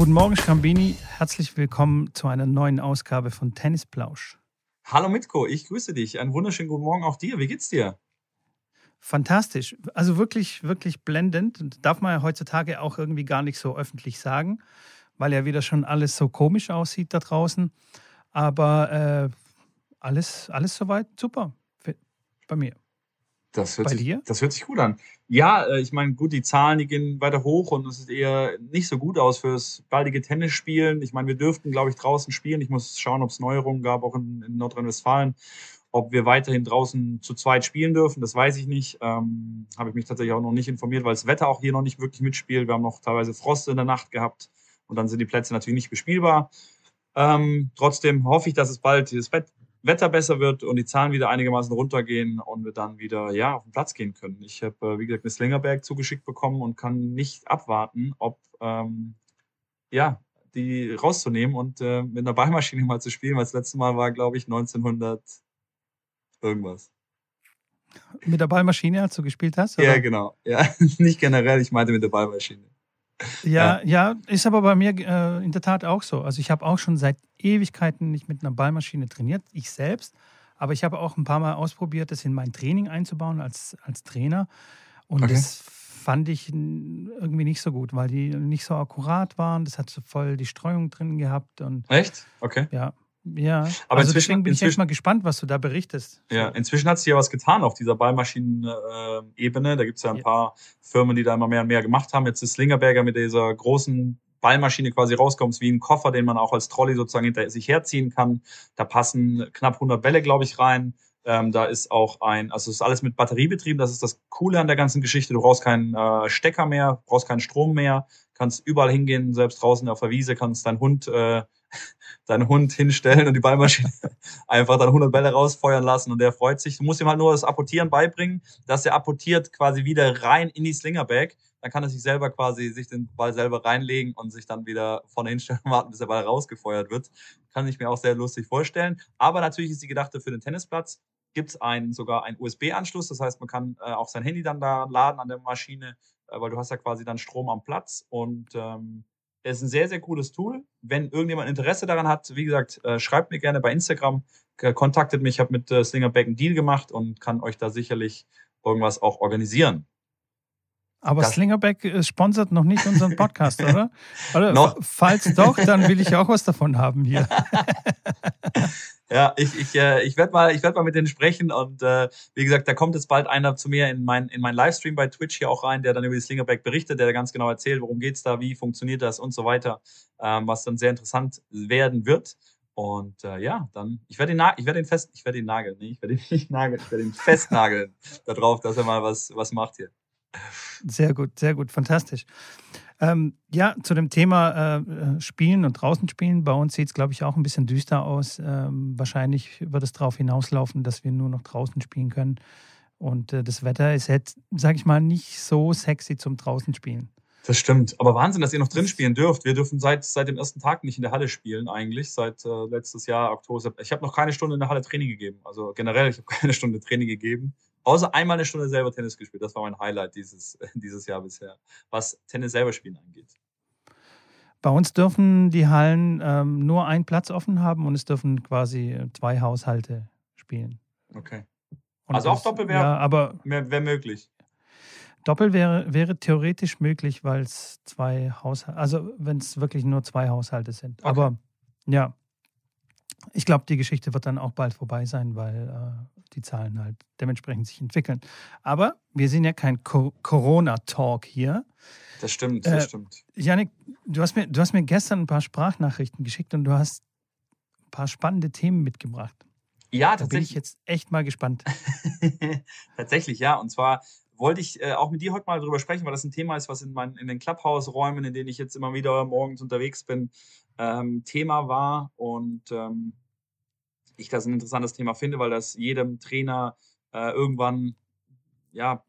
Guten Morgen, Schrambini. Herzlich willkommen zu einer neuen Ausgabe von Tennisplausch. Hallo Mitko, ich grüße dich. Einen wunderschönen guten Morgen auch dir. Wie geht's dir? Fantastisch. Also wirklich, wirklich blendend. Und darf man ja heutzutage auch irgendwie gar nicht so öffentlich sagen, weil ja wieder schon alles so komisch aussieht da draußen. Aber äh, alles, alles soweit super bei mir. Das hört, Bei sich, dir? das hört sich gut an. Ja, äh, ich meine, gut, die Zahlen, die gehen weiter hoch und es sieht eher nicht so gut aus fürs baldige Tennisspielen. Ich meine, wir dürften, glaube ich, draußen spielen. Ich muss schauen, ob es Neuerungen gab, auch in, in Nordrhein-Westfalen. Ob wir weiterhin draußen zu zweit spielen dürfen, das weiß ich nicht. Ähm, Habe ich mich tatsächlich auch noch nicht informiert, weil das Wetter auch hier noch nicht wirklich mitspielt. Wir haben noch teilweise Frost in der Nacht gehabt und dann sind die Plätze natürlich nicht bespielbar. Ähm, trotzdem hoffe ich, dass es bald das Wetter besser wird und die Zahlen wieder einigermaßen runtergehen und wir dann wieder ja, auf den Platz gehen können. Ich habe, äh, wie gesagt, eine Slingerberg zugeschickt bekommen und kann nicht abwarten, ob ähm, ja, die rauszunehmen und äh, mit einer Ballmaschine mal zu spielen, weil das letzte Mal war, glaube ich, 1900 irgendwas. Mit der Ballmaschine, als du gespielt hast? Oder? Ja, genau. Ja, nicht generell, ich meinte mit der Ballmaschine. Ja, ja, ist aber bei mir äh, in der Tat auch so. Also ich habe auch schon seit Ewigkeiten nicht mit einer Ballmaschine trainiert, ich selbst. Aber ich habe auch ein paar Mal ausprobiert, das in mein Training einzubauen als, als Trainer. Und okay. das fand ich irgendwie nicht so gut, weil die nicht so akkurat waren. Das hat so voll die Streuung drin gehabt. Und, Echt? Okay. Ja, ja, aber also deswegen bin ich echt mal gespannt, was du da berichtest. Ja, inzwischen hat sich ja was getan auf dieser Ballmaschinen-Ebene. Da gibt es ja ein ja. paar Firmen, die da immer mehr und mehr gemacht haben. Jetzt ist Slingerberger mit dieser großen Ballmaschine quasi rauskommt, wie ein Koffer, den man auch als Trolley sozusagen hinter sich herziehen kann. Da passen knapp 100 Bälle, glaube ich, rein. Ähm, da ist auch ein, also es ist alles mit Batterie betrieben. Das ist das Coole an der ganzen Geschichte. Du brauchst keinen äh, Stecker mehr, brauchst keinen Strom mehr, kannst überall hingehen, selbst draußen auf der Wiese, kannst deinen Hund äh, deinen Hund hinstellen und die Ballmaschine einfach dann 100 Bälle rausfeuern lassen und der freut sich. Du musst ihm halt nur das Apportieren beibringen, dass er apportiert quasi wieder rein in die Slingerback. Dann kann er sich selber quasi sich den Ball selber reinlegen und sich dann wieder vorne hinstellen und warten, bis der Ball rausgefeuert wird. Kann ich mir auch sehr lustig vorstellen. Aber natürlich ist die Gedachte für den Tennisplatz. Gibt es einen, sogar einen USB-Anschluss. Das heißt, man kann äh, auch sein Handy dann da laden an der Maschine, äh, weil du hast ja quasi dann Strom am Platz und ähm, es ist ein sehr, sehr cooles Tool. Wenn irgendjemand Interesse daran hat, wie gesagt, äh, schreibt mir gerne bei Instagram, kontaktet mich. Ich habe mit äh, Slingerback einen Deal gemacht und kann euch da sicherlich irgendwas auch organisieren. Aber das Slingerback äh, sponsert noch nicht unseren Podcast, oder? oder noch? Falls doch, dann will ich auch was davon haben hier. Ja, ich, ich, äh, ich werde mal, ich werd mal mit denen sprechen und äh, wie gesagt, da kommt jetzt bald einer zu mir in mein, in mein Livestream bei Twitch hier auch rein, der dann über die Slingerback berichtet, der ganz genau erzählt, worum geht's da, wie funktioniert das und so weiter, ähm, was dann sehr interessant werden wird. Und äh, ja, dann, ich werde ihn, ich werde ihn fest, ich werde ihn nageln, nee, ich werde ihn nicht nageln, ich werde ihn festnageln darauf, dass er mal was, was macht hier. Sehr gut, sehr gut, fantastisch. Ähm, ja, zu dem Thema äh, Spielen und draußen spielen. Bei uns sieht es, glaube ich, auch ein bisschen düster aus. Ähm, wahrscheinlich wird es darauf hinauslaufen, dass wir nur noch draußen spielen können. Und äh, das Wetter ist jetzt, sage ich mal, nicht so sexy zum draußen spielen. Das stimmt. Aber Wahnsinn, dass ihr noch drin spielen dürft. Wir dürfen seit, seit dem ersten Tag nicht in der Halle spielen, eigentlich. Seit äh, letztes Jahr, Oktober. Ich habe noch keine Stunde in der Halle Training gegeben. Also generell, ich habe keine Stunde Training gegeben. Außer einmal eine Stunde selber Tennis gespielt. Das war mein Highlight dieses, dieses Jahr bisher, was Tennis selber spielen angeht. Bei uns dürfen die Hallen ähm, nur einen Platz offen haben und es dürfen quasi zwei Haushalte spielen. Okay. Und also auch Doppel wäre ja, wär möglich. Doppel wäre, wäre theoretisch möglich, weil es zwei Haushalte, also wenn es wirklich nur zwei Haushalte sind. Okay. Aber ja, ich glaube, die Geschichte wird dann auch bald vorbei sein, weil äh, die Zahlen halt dementsprechend sich entwickeln. Aber wir sind ja kein Co Corona-Talk hier. Das stimmt, das äh, stimmt. Janik, du hast, mir, du hast mir gestern ein paar Sprachnachrichten geschickt und du hast ein paar spannende Themen mitgebracht. Ja, tatsächlich. Da bin ich jetzt echt mal gespannt. tatsächlich, ja. Und zwar wollte ich äh, auch mit dir heute mal drüber sprechen, weil das ein Thema ist, was in, mein, in den Clubhouse-Räumen, in denen ich jetzt immer wieder morgens unterwegs bin, ähm, Thema war und ähm, ich das ein interessantes Thema finde, weil das jedem Trainer äh, irgendwann, ja,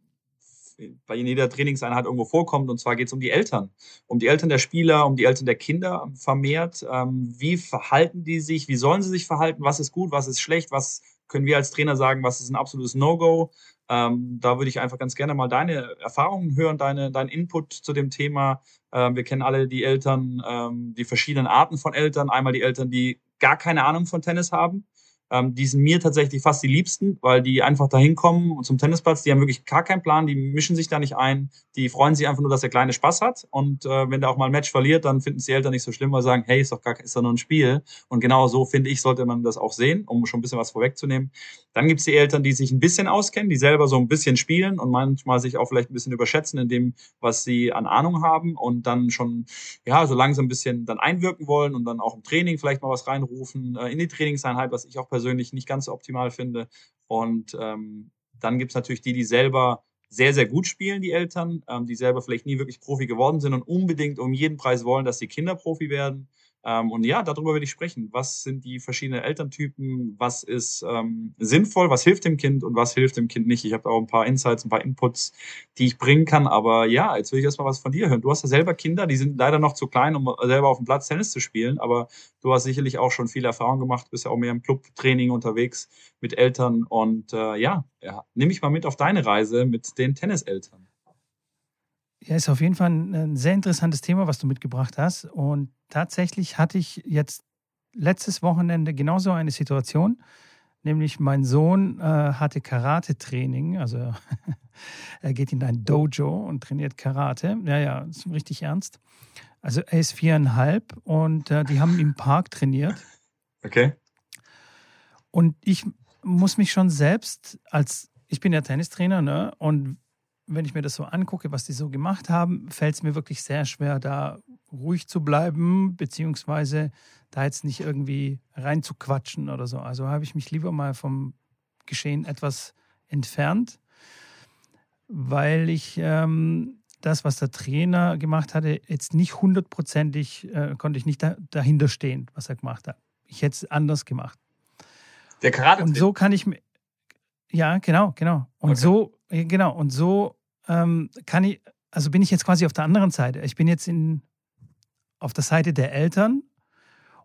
bei jeder Trainingseinheit irgendwo vorkommt. Und zwar geht es um die Eltern, um die Eltern der Spieler, um die Eltern der Kinder vermehrt. Ähm, wie verhalten die sich? Wie sollen sie sich verhalten? Was ist gut? Was ist schlecht? Was können wir als Trainer sagen? Was ist ein absolutes No-Go? Ähm, da würde ich einfach ganz gerne mal deine Erfahrungen hören, deine, deinen Input zu dem Thema. Ähm, wir kennen alle die Eltern, ähm, die verschiedenen Arten von Eltern. Einmal die Eltern, die gar keine Ahnung von Tennis haben ähm, die sind mir tatsächlich fast die liebsten, weil die einfach da hinkommen zum Tennisplatz. Die haben wirklich gar keinen Plan, die mischen sich da nicht ein. Die freuen sich einfach nur, dass der Kleine Spaß hat. Und äh, wenn der auch mal ein Match verliert, dann finden es die Eltern nicht so schlimm, weil sie sagen, hey, ist doch gar ist doch nur ein Spiel. Und genau so, finde ich, sollte man das auch sehen, um schon ein bisschen was vorwegzunehmen. Dann gibt's die Eltern, die sich ein bisschen auskennen, die selber so ein bisschen spielen und manchmal sich auch vielleicht ein bisschen überschätzen in dem, was sie an Ahnung haben und dann schon, ja, so langsam ein bisschen dann einwirken wollen und dann auch im Training vielleicht mal was reinrufen, äh, in die Trainingseinheit, was ich auch persönlich persönlich nicht ganz so optimal finde. Und ähm, dann gibt es natürlich die, die selber sehr, sehr gut spielen, die Eltern, ähm, die selber vielleicht nie wirklich Profi geworden sind und unbedingt um jeden Preis wollen, dass die Kinder Profi werden. Ähm, und ja, darüber würde ich sprechen. Was sind die verschiedenen Elterntypen? Was ist ähm, sinnvoll? Was hilft dem Kind und was hilft dem Kind nicht? Ich habe auch ein paar Insights, ein paar Inputs, die ich bringen kann. Aber ja, jetzt will ich erstmal was von dir hören. Du hast ja selber Kinder, die sind leider noch zu klein, um selber auf dem Platz Tennis zu spielen. Aber du hast sicherlich auch schon viel Erfahrung gemacht, bist ja auch mehr im Clubtraining unterwegs mit Eltern. Und äh, ja, ja, nimm mich mal mit auf deine Reise mit den Tenniseltern. Ja, ist auf jeden Fall ein sehr interessantes Thema, was du mitgebracht hast. Und tatsächlich hatte ich jetzt letztes Wochenende genauso eine Situation. Nämlich mein Sohn äh, hatte Karate-Training, also er geht in ein Dojo und trainiert Karate. Ja, ja, ist richtig ernst. Also er ist viereinhalb und äh, die haben im Park trainiert. Okay. Und ich muss mich schon selbst als, ich bin ja Tennistrainer, ne? Und wenn ich mir das so angucke, was die so gemacht haben, fällt es mir wirklich sehr schwer, da ruhig zu bleiben, beziehungsweise da jetzt nicht irgendwie reinzuquatschen oder so. Also habe ich mich lieber mal vom Geschehen etwas entfernt, weil ich ähm, das, was der Trainer gemacht hatte, jetzt nicht hundertprozentig, äh, konnte ich nicht da, dahinter stehen, was er gemacht hat. Ich hätte es anders gemacht. Der Karate. Und so kann ich mir, ja, genau, genau. Und okay. so, genau, und so ähm, kann ich, also bin ich jetzt quasi auf der anderen Seite. Ich bin jetzt in, auf der Seite der Eltern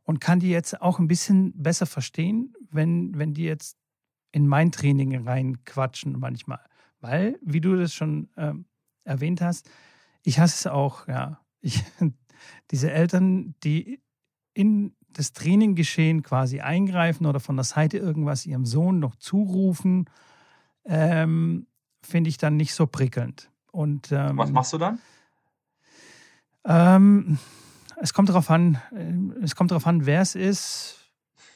und kann die jetzt auch ein bisschen besser verstehen, wenn, wenn die jetzt in mein Training reinquatschen manchmal. Weil, wie du das schon ähm, erwähnt hast, ich hasse es auch, ja. Ich, diese Eltern, die in das Traininggeschehen quasi eingreifen oder von der Seite irgendwas ihrem Sohn noch zurufen, ähm, finde ich dann nicht so prickelnd. Und, ähm, Was machst du dann? Ähm, es kommt darauf an, äh, es kommt darauf an, wer es ist.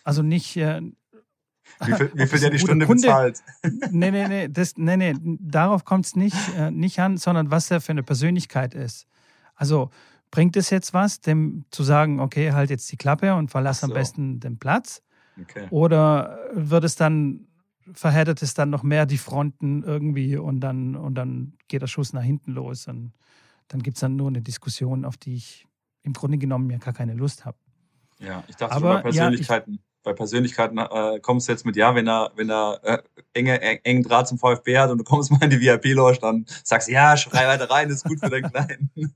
Also nicht. Äh, wie viel, wie viel der die Stunde Kunde, bezahlt? Nee, nee, nee, das, nee, nee darauf kommt es nicht, äh, nicht an, sondern was er für eine Persönlichkeit ist. Also bringt es jetzt was, dem zu sagen, okay, halt jetzt die Klappe und verlass so. am besten den Platz? Okay. Oder wird es dann verhärtet es dann noch mehr die Fronten irgendwie und dann, und dann geht der Schuss nach hinten los. Und dann gibt es dann nur eine Diskussion, auf die ich im Grunde genommen ja gar keine Lust habe. Ja, ich dachte Aber, bei Persönlichkeiten, ja, ich, bei Persönlichkeiten äh, kommst du jetzt mit, ja, wenn er, wenn er äh, enge, eng, engen Draht zum VfB hat und du kommst mal in die VIP-Lounge, dann sagst du, ja, schrei weiter rein, ist gut für den Kleinen.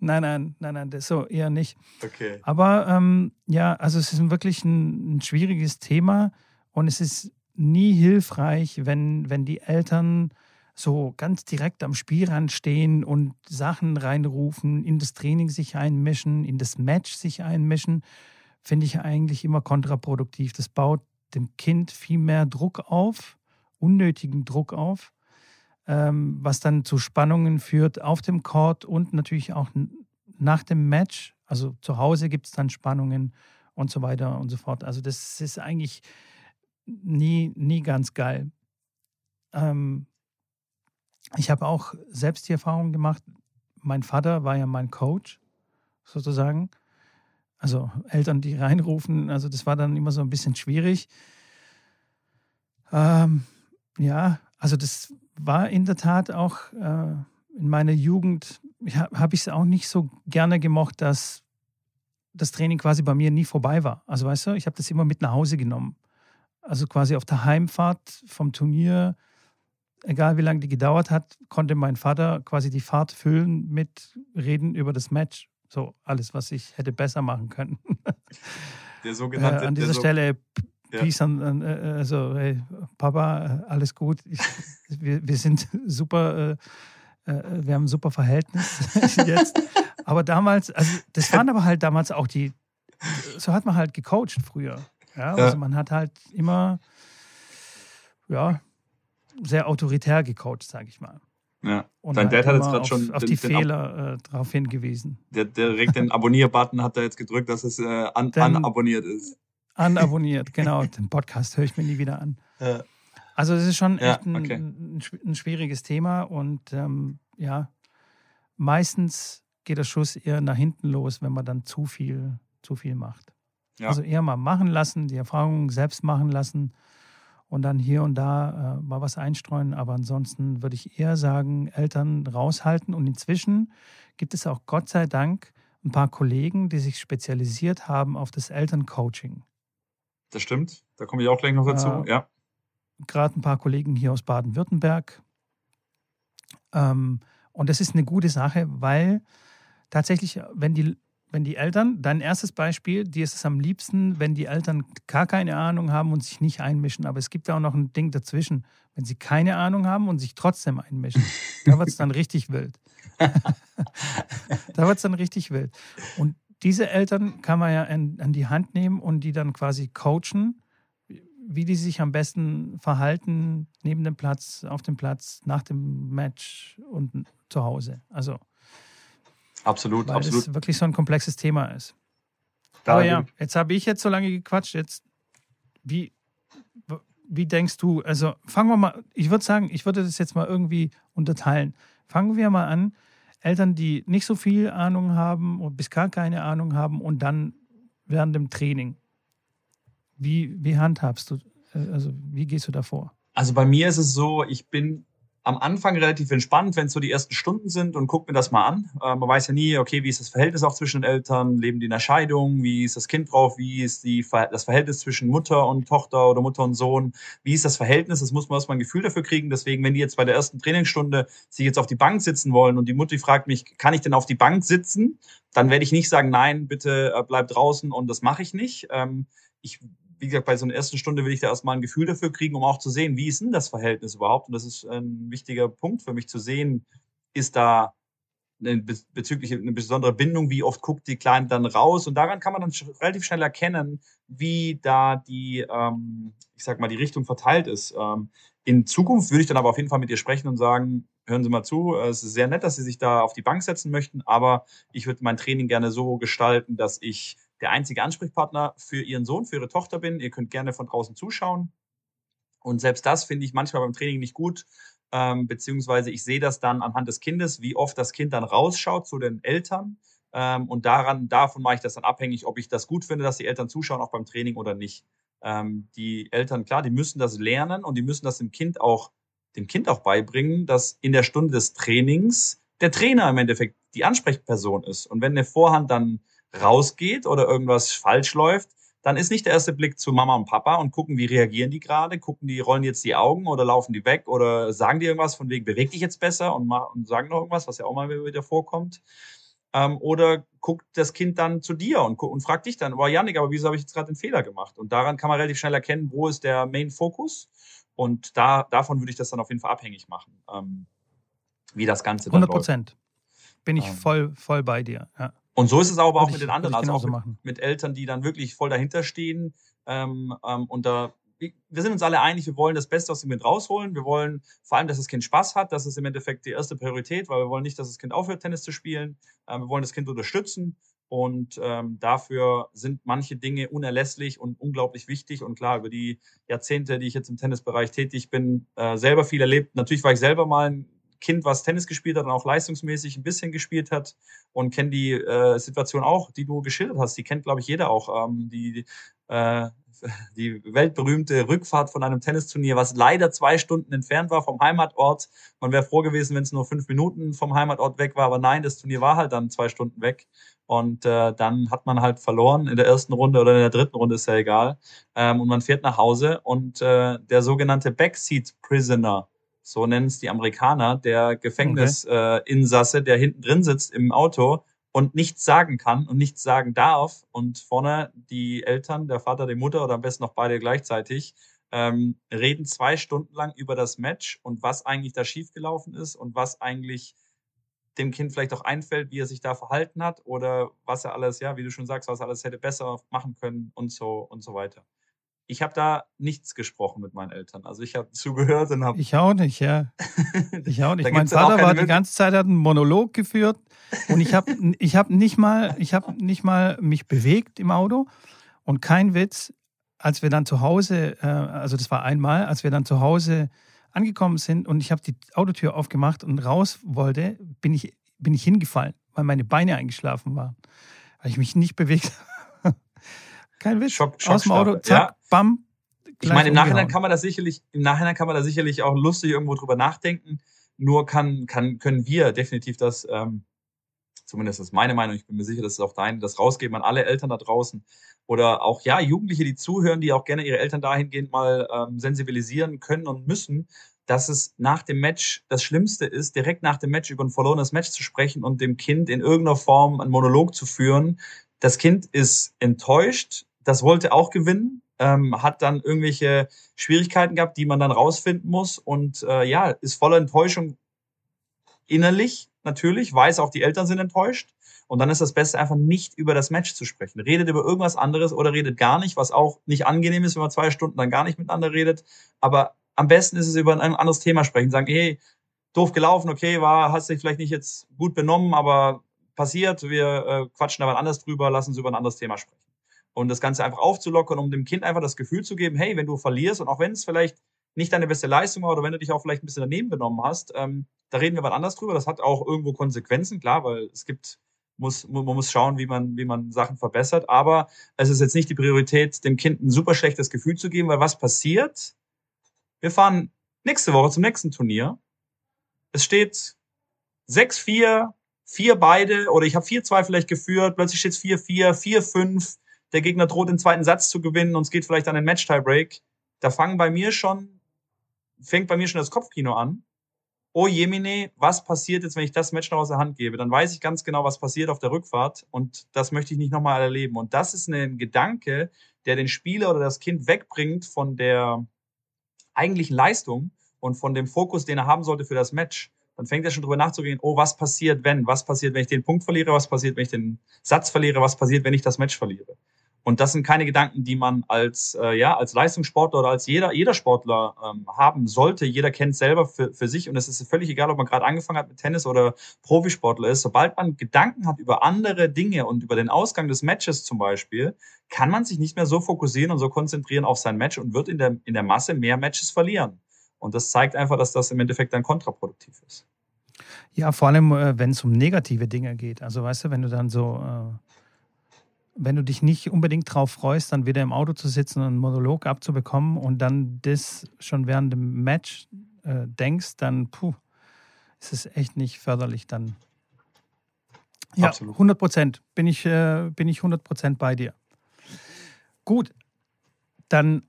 nein, nein, nein, nein, das so eher nicht. Okay. Aber ähm, ja, also es ist wirklich ein, ein schwieriges Thema. Und es ist nie hilfreich, wenn, wenn die Eltern so ganz direkt am Spielrand stehen und Sachen reinrufen, in das Training sich einmischen, in das Match sich einmischen, finde ich eigentlich immer kontraproduktiv. Das baut dem Kind viel mehr Druck auf, unnötigen Druck auf, ähm, was dann zu Spannungen führt auf dem Court und natürlich auch nach dem Match. Also zu Hause gibt es dann Spannungen und so weiter und so fort. Also das ist eigentlich nie, nie ganz geil. Ähm, ich habe auch selbst die Erfahrung gemacht, mein Vater war ja mein Coach, sozusagen. Also Eltern, die reinrufen, also das war dann immer so ein bisschen schwierig. Ähm, ja, also das war in der Tat auch äh, in meiner Jugend, habe ich es auch nicht so gerne gemocht, dass das Training quasi bei mir nie vorbei war. Also weißt du, ich habe das immer mit nach Hause genommen. Also quasi auf der Heimfahrt vom Turnier, egal wie lange die gedauert hat, konnte mein Vater quasi die Fahrt füllen mit Reden über das Match. So alles, was ich hätte besser machen können. Der sogenannte. Äh, an dieser Stelle Peace an, äh, also hey, Papa, alles gut. Ich, wir, wir sind super, äh, äh, wir haben ein super Verhältnis jetzt. Aber damals, also das waren aber halt damals auch die, so hat man halt gecoacht früher. Ja, also man hat halt immer, ja, sehr autoritär gecoacht, sage ich mal. Ja. Und Dein Dad hat jetzt gerade schon auf den, die den Fehler äh, darauf hingewiesen. Der, direkt den Abonnier-Button hat er jetzt gedrückt, dass es äh, an, anabonniert ist. Anabonniert, genau. Den Podcast höre ich mir nie wieder an. Ja. Also es ist schon ja, echt ein, okay. ein, ein, schwieriges Thema und ähm, ja, meistens geht der Schuss eher nach hinten los, wenn man dann zu viel, zu viel macht. Ja. Also eher mal machen lassen, die Erfahrungen selbst machen lassen und dann hier und da äh, mal was einstreuen. Aber ansonsten würde ich eher sagen, Eltern raushalten. Und inzwischen gibt es auch Gott sei Dank ein paar Kollegen, die sich spezialisiert haben auf das Elterncoaching. Das stimmt. Da komme ich auch gleich noch dazu. Äh, ja. Gerade ein paar Kollegen hier aus Baden-Württemberg. Ähm, und das ist eine gute Sache, weil tatsächlich, wenn die, wenn die Eltern, dein erstes Beispiel, dir ist es am liebsten, wenn die Eltern gar keine Ahnung haben und sich nicht einmischen. Aber es gibt ja auch noch ein Ding dazwischen. Wenn sie keine Ahnung haben und sich trotzdem einmischen, da wird es dann richtig wild. da wird es dann richtig wild. Und diese Eltern kann man ja an, an die Hand nehmen und die dann quasi coachen, wie die sich am besten verhalten neben dem Platz, auf dem Platz, nach dem Match und zu Hause. Also absolut, weil absolut. es wirklich so ein komplexes Thema ist. Da Aber ja, jetzt habe ich jetzt so lange gequatscht. Jetzt wie wie denkst du? Also fangen wir mal. Ich würde sagen, ich würde das jetzt mal irgendwie unterteilen. Fangen wir mal an Eltern, die nicht so viel Ahnung haben oder bis gar keine Ahnung haben und dann während dem Training. Wie, wie handhabst du, äh, also wie gehst du davor? Also bei mir ist es so, ich bin am Anfang relativ entspannt, wenn es so die ersten Stunden sind und guckt mir das mal an. Äh, man weiß ja nie, okay, wie ist das Verhältnis auch zwischen den Eltern, leben die in der Scheidung, wie ist das Kind drauf, wie ist die, das Verhältnis zwischen Mutter und Tochter oder Mutter und Sohn, wie ist das Verhältnis, das muss man erstmal ein Gefühl dafür kriegen. Deswegen, wenn die jetzt bei der ersten Trainingsstunde sich jetzt auf die Bank sitzen wollen und die Mutter fragt mich, kann ich denn auf die Bank sitzen, dann werde ich nicht sagen, nein, bitte äh, bleib draußen und das mache ich nicht. Ähm, ich wie gesagt, bei so einer ersten Stunde will ich da erstmal ein Gefühl dafür kriegen, um auch zu sehen, wie ist denn das Verhältnis überhaupt? Und das ist ein wichtiger Punkt für mich zu sehen, ist da eine, bezüglich eine besondere Bindung, wie oft guckt die Kleine dann raus? Und daran kann man dann relativ schnell erkennen, wie da die, ähm, ich sag mal, die Richtung verteilt ist. Ähm, in Zukunft würde ich dann aber auf jeden Fall mit ihr sprechen und sagen, hören Sie mal zu, es ist sehr nett, dass Sie sich da auf die Bank setzen möchten, aber ich würde mein Training gerne so gestalten, dass ich der einzige Ansprechpartner für Ihren Sohn, für Ihre Tochter bin. Ihr könnt gerne von draußen zuschauen. Und selbst das finde ich manchmal beim Training nicht gut, ähm, beziehungsweise ich sehe das dann anhand des Kindes, wie oft das Kind dann rausschaut zu den Eltern. Ähm, und daran, davon mache ich das dann abhängig, ob ich das gut finde, dass die Eltern zuschauen, auch beim Training oder nicht. Ähm, die Eltern, klar, die müssen das lernen und die müssen das dem Kind auch, dem Kind auch beibringen, dass in der Stunde des Trainings der Trainer im Endeffekt die Ansprechperson ist. Und wenn eine Vorhand dann rausgeht oder irgendwas falsch läuft, dann ist nicht der erste Blick zu Mama und Papa und gucken, wie reagieren die gerade, gucken die, rollen jetzt die Augen oder laufen die weg oder sagen die irgendwas von wegen, beweg dich jetzt besser und, und sagen noch irgendwas, was ja auch mal wieder vorkommt. Ähm, oder guckt das Kind dann zu dir und, und fragt dich dann, boah, Janik, aber wieso habe ich jetzt gerade den Fehler gemacht? Und daran kann man relativ schnell erkennen, wo ist der Main Focus. Und da, davon würde ich das dann auf jeden Fall abhängig machen, ähm, wie das Ganze dann 100 Prozent. Bin ich ähm, voll, voll bei dir. Ja. Und so ist es aber auch ich, mit den anderen, also auch mit, mit, Eltern, die dann wirklich voll dahinter stehen. Ähm, ähm, und da, wir sind uns alle einig, wir wollen das Beste aus dem Kind rausholen. Wir wollen vor allem, dass das Kind Spaß hat. Das ist im Endeffekt die erste Priorität, weil wir wollen nicht, dass das Kind aufhört, Tennis zu spielen. Ähm, wir wollen das Kind unterstützen. Und ähm, dafür sind manche Dinge unerlässlich und unglaublich wichtig. Und klar, über die Jahrzehnte, die ich jetzt im Tennisbereich tätig bin, äh, selber viel erlebt. Natürlich war ich selber mal ein Kind, was Tennis gespielt hat und auch leistungsmäßig ein bisschen gespielt hat und kennt die äh, Situation auch, die du geschildert hast. Die kennt, glaube ich, jeder auch. Ähm, die, äh, die weltberühmte Rückfahrt von einem Tennisturnier, was leider zwei Stunden entfernt war vom Heimatort. Man wäre froh gewesen, wenn es nur fünf Minuten vom Heimatort weg war, aber nein, das Turnier war halt dann zwei Stunden weg. Und äh, dann hat man halt verloren in der ersten Runde oder in der dritten Runde, ist ja egal. Ähm, und man fährt nach Hause und äh, der sogenannte Backseat Prisoner, so nennen es die Amerikaner, der Gefängnisinsasse, okay. äh, der hinten drin sitzt im Auto, und nichts sagen kann und nichts sagen darf und vorne die Eltern, der Vater, die Mutter oder am besten noch beide gleichzeitig ähm, reden zwei Stunden lang über das Match und was eigentlich da schiefgelaufen ist und was eigentlich dem Kind vielleicht auch einfällt, wie er sich da verhalten hat oder was er alles, ja, wie du schon sagst, was er alles hätte besser machen können und so und so weiter. Ich habe da nichts gesprochen mit meinen Eltern. Also ich habe zugehört und habe. Ich auch nicht, ja. Ich auch nicht. mein Vater war die ganze Zeit hat einen Monolog geführt und ich habe ich hab nicht mal ich habe nicht mal mich bewegt im Auto und kein Witz, als wir dann zu Hause, äh, also das war einmal, als wir dann zu Hause angekommen sind und ich habe die Autotür aufgemacht und raus wollte, bin ich, bin ich hingefallen, weil meine Beine eingeschlafen waren. Weil ich mich nicht bewegt habe. Kein Witz. Schock, Schock, Aus dem Auto, zack, ja. bam. Ich meine, im Nachhinein kann man das sicherlich, im Nachhinein kann man da sicherlich auch lustig irgendwo drüber nachdenken. Nur kann, kann, können wir definitiv das, ähm, zumindest ist meine Meinung, ich bin mir sicher, das ist auch deine, das rausgeben an alle Eltern da draußen. Oder auch, ja, Jugendliche, die zuhören, die auch gerne ihre Eltern dahingehend mal ähm, sensibilisieren können und müssen, dass es nach dem Match das Schlimmste ist, direkt nach dem Match über ein verlorenes Match zu sprechen und dem Kind in irgendeiner Form einen Monolog zu führen. Das Kind ist enttäuscht, das wollte auch gewinnen, ähm, hat dann irgendwelche Schwierigkeiten gehabt, die man dann rausfinden muss und äh, ja, ist voller Enttäuschung innerlich natürlich, weiß auch die Eltern sind enttäuscht. Und dann ist das Beste einfach nicht über das Match zu sprechen. Redet über irgendwas anderes oder redet gar nicht, was auch nicht angenehm ist, wenn man zwei Stunden dann gar nicht miteinander redet. Aber am besten ist es über ein anderes Thema sprechen. Sagen, hey, doof gelaufen, okay, war, hast dich vielleicht nicht jetzt gut benommen, aber passiert, wir äh, quatschen aber anders drüber, lassen uns über ein anderes Thema sprechen. Und das Ganze einfach aufzulockern, um dem Kind einfach das Gefühl zu geben, hey, wenn du verlierst und auch wenn es vielleicht nicht deine beste Leistung war oder wenn du dich auch vielleicht ein bisschen daneben benommen hast, ähm, da reden wir aber anders drüber. Das hat auch irgendwo Konsequenzen, klar, weil es gibt, muss, man muss schauen, wie man, wie man Sachen verbessert. Aber es ist jetzt nicht die Priorität, dem Kind ein super schlechtes Gefühl zu geben, weil was passiert? Wir fahren nächste Woche zum nächsten Turnier. Es steht 6-4, 4 beide, oder ich habe 4-2 vielleicht geführt, plötzlich steht es 4-4, 4-5. Der Gegner droht den zweiten Satz zu gewinnen und es geht vielleicht an den Match-Tiebreak. Da fangen bei mir schon, fängt bei mir schon das Kopfkino an oh Jemine, was passiert jetzt, wenn ich das Match noch aus der Hand gebe? Dann weiß ich ganz genau, was passiert auf der Rückfahrt und das möchte ich nicht nochmal erleben. Und das ist ein Gedanke, der den Spieler oder das Kind wegbringt von der eigentlichen Leistung und von dem Fokus, den er haben sollte für das Match. Dann fängt er schon drüber nachzugehen, oh, was passiert, wenn? Was passiert, wenn ich den Punkt verliere? Was passiert, wenn ich den Satz verliere? Was passiert, wenn ich das Match verliere? Und das sind keine Gedanken, die man als, äh, ja, als Leistungssportler oder als jeder, jeder Sportler ähm, haben sollte. Jeder kennt selber für, für sich und es ist völlig egal, ob man gerade angefangen hat mit Tennis oder Profisportler ist. Sobald man Gedanken hat über andere Dinge und über den Ausgang des Matches zum Beispiel, kann man sich nicht mehr so fokussieren und so konzentrieren auf sein Match und wird in der, in der Masse mehr Matches verlieren. Und das zeigt einfach, dass das im Endeffekt dann kontraproduktiv ist. Ja, vor allem, äh, wenn es um negative Dinge geht. Also weißt du, wenn du dann so äh wenn du dich nicht unbedingt drauf freust, dann wieder im Auto zu sitzen und einen Monolog abzubekommen und dann das schon während dem Match äh, denkst, dann puh, ist es echt nicht förderlich dann. Ja, Absolut. 100 Prozent bin ich, äh, bin ich 100 Prozent bei dir. Gut, dann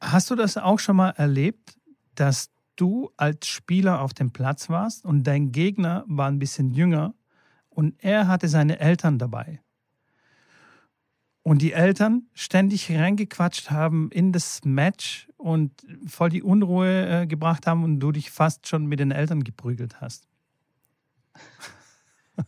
hast du das auch schon mal erlebt, dass du als Spieler auf dem Platz warst und dein Gegner war ein bisschen jünger und er hatte seine Eltern dabei und die Eltern ständig reingequatscht haben in das Match und voll die Unruhe äh, gebracht haben und du dich fast schon mit den Eltern geprügelt hast.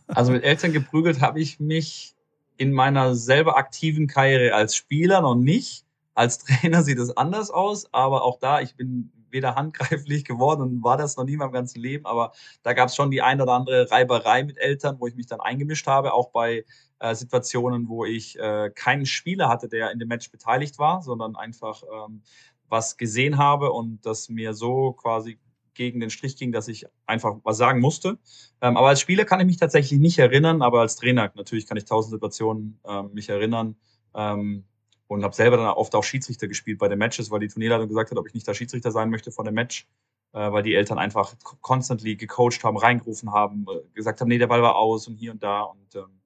Also mit Eltern geprügelt habe ich mich in meiner selber aktiven Karriere als Spieler noch nicht. Als Trainer sieht es anders aus, aber auch da, ich bin weder handgreiflich geworden und war das noch nie in meinem ganzen Leben, aber da gab es schon die ein oder andere Reiberei mit Eltern, wo ich mich dann eingemischt habe, auch bei äh, Situationen, wo ich äh, keinen Spieler hatte, der in dem Match beteiligt war, sondern einfach ähm, was gesehen habe und das mir so quasi gegen den Strich ging, dass ich einfach was sagen musste. Ähm, aber als Spieler kann ich mich tatsächlich nicht erinnern, aber als Trainer natürlich kann ich tausend Situationen ähm, mich erinnern. Ähm, und habe selber dann oft auch Schiedsrichter gespielt bei den Matches, weil die Turnierleitung gesagt hat, ob ich nicht der Schiedsrichter sein möchte von dem Match, äh, weil die Eltern einfach constantly gecoacht haben, reingerufen haben, äh, gesagt haben, nee, der Ball war aus und hier und da. Und ähm,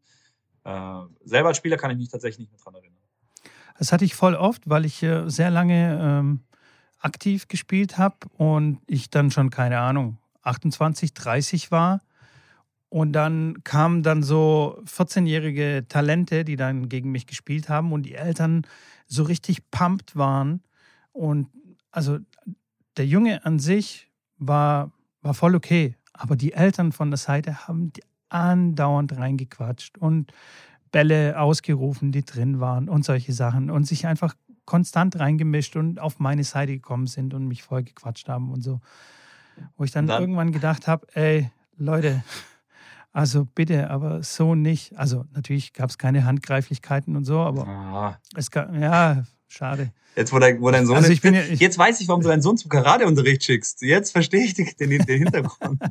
äh, selber als Spieler kann ich mich tatsächlich nicht mehr dran erinnern. Das hatte ich voll oft, weil ich äh, sehr lange ähm, aktiv gespielt habe und ich dann schon, keine Ahnung, 28, 30 war und dann kamen dann so 14-jährige Talente, die dann gegen mich gespielt haben und die Eltern so richtig pumped waren. Und also der Junge an sich war, war voll okay, aber die Eltern von der Seite haben andauernd reingequatscht und Bälle ausgerufen, die drin waren und solche Sachen und sich einfach konstant reingemischt und auf meine Seite gekommen sind und mich voll gequatscht haben und so. Wo ich dann, dann irgendwann gedacht habe, ey, Leute, also bitte, aber so nicht. Also natürlich gab es keine Handgreiflichkeiten und so, aber ah. es gab, ja, schade. Jetzt, wo, dein, wo dein Sohn. Also ich bin ja, ich, jetzt weiß ich, warum du deinen Sohn zum Karateunterricht schickst. Jetzt verstehe ich den, den, den Hintergrund.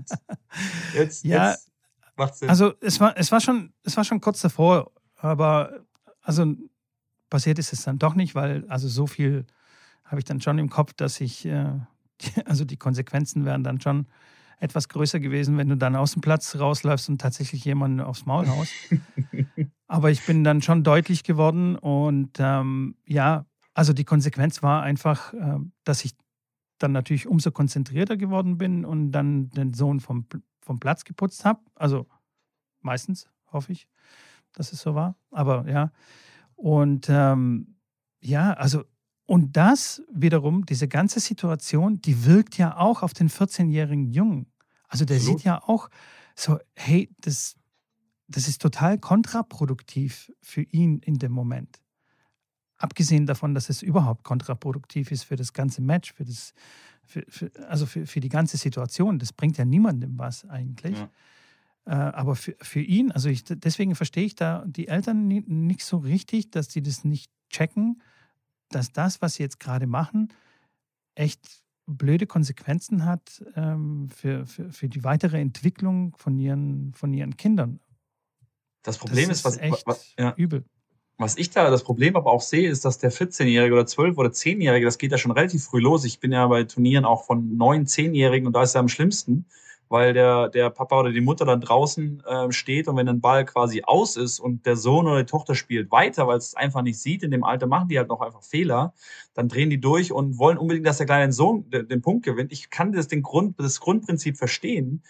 Jetzt, ja, jetzt macht Sinn. Also es war, es war schon, es war schon kurz davor, aber also passiert ist es dann doch nicht, weil also so viel habe ich dann schon im Kopf, dass ich, äh, also die Konsequenzen wären dann schon etwas größer gewesen, wenn du dann aus dem Platz rausläufst und tatsächlich jemanden aufs Maul haust. Aber ich bin dann schon deutlich geworden und ähm, ja, also die Konsequenz war einfach, äh, dass ich dann natürlich umso konzentrierter geworden bin und dann den Sohn vom, vom Platz geputzt habe. Also meistens, hoffe ich, dass es so war. Aber ja. Und ähm, ja, also und das wiederum, diese ganze Situation, die wirkt ja auch auf den 14-jährigen Jungen. Also der Absolut. sieht ja auch so, hey, das, das ist total kontraproduktiv für ihn in dem Moment. Abgesehen davon, dass es überhaupt kontraproduktiv ist für das ganze Match, für das, für, für, also für, für die ganze Situation. Das bringt ja niemandem was eigentlich. Ja. Äh, aber für, für ihn, also ich, deswegen verstehe ich da die Eltern nicht so richtig, dass sie das nicht checken, dass das, was sie jetzt gerade machen, echt blöde Konsequenzen hat ähm, für, für, für die weitere Entwicklung von ihren, von ihren Kindern. Das Problem das ist, was, echt was, ja. übel. Was ich da das Problem aber auch sehe, ist, dass der 14-Jährige oder 12- oder 10-Jährige, das geht ja schon relativ früh los. Ich bin ja bei Turnieren auch von 9-, 10-Jährigen und da ist er am schlimmsten weil der, der Papa oder die Mutter dann draußen äh, steht und wenn ein Ball quasi aus ist und der Sohn oder die Tochter spielt weiter, weil es einfach nicht sieht, in dem Alter machen die halt noch einfach Fehler, dann drehen die durch und wollen unbedingt, dass der kleine Sohn den, Punkt gewinnt. Ich kann das, den Grund, das Grundprinzip verstehen.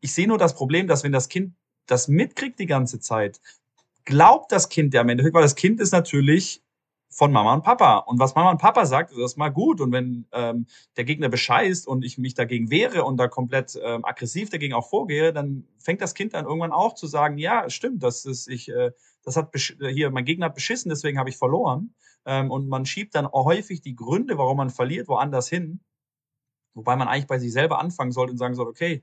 Ich sehe nur das Problem, dass wenn das Kind das mitkriegt die ganze Zeit, glaubt das Kind ja am Ende, weil das Kind ist natürlich von Mama und Papa. Und was Mama und Papa sagt, ist erstmal gut. Und wenn ähm, der Gegner bescheißt und ich mich dagegen wehre und da komplett ähm, aggressiv dagegen auch vorgehe, dann fängt das Kind dann irgendwann auch zu sagen, ja, stimmt, das ist, ich, äh, das hat hier, mein Gegner hat beschissen, deswegen habe ich verloren. Ähm, und man schiebt dann auch häufig die Gründe, warum man verliert, woanders hin. Wobei man eigentlich bei sich selber anfangen sollte und sagen sollte, okay,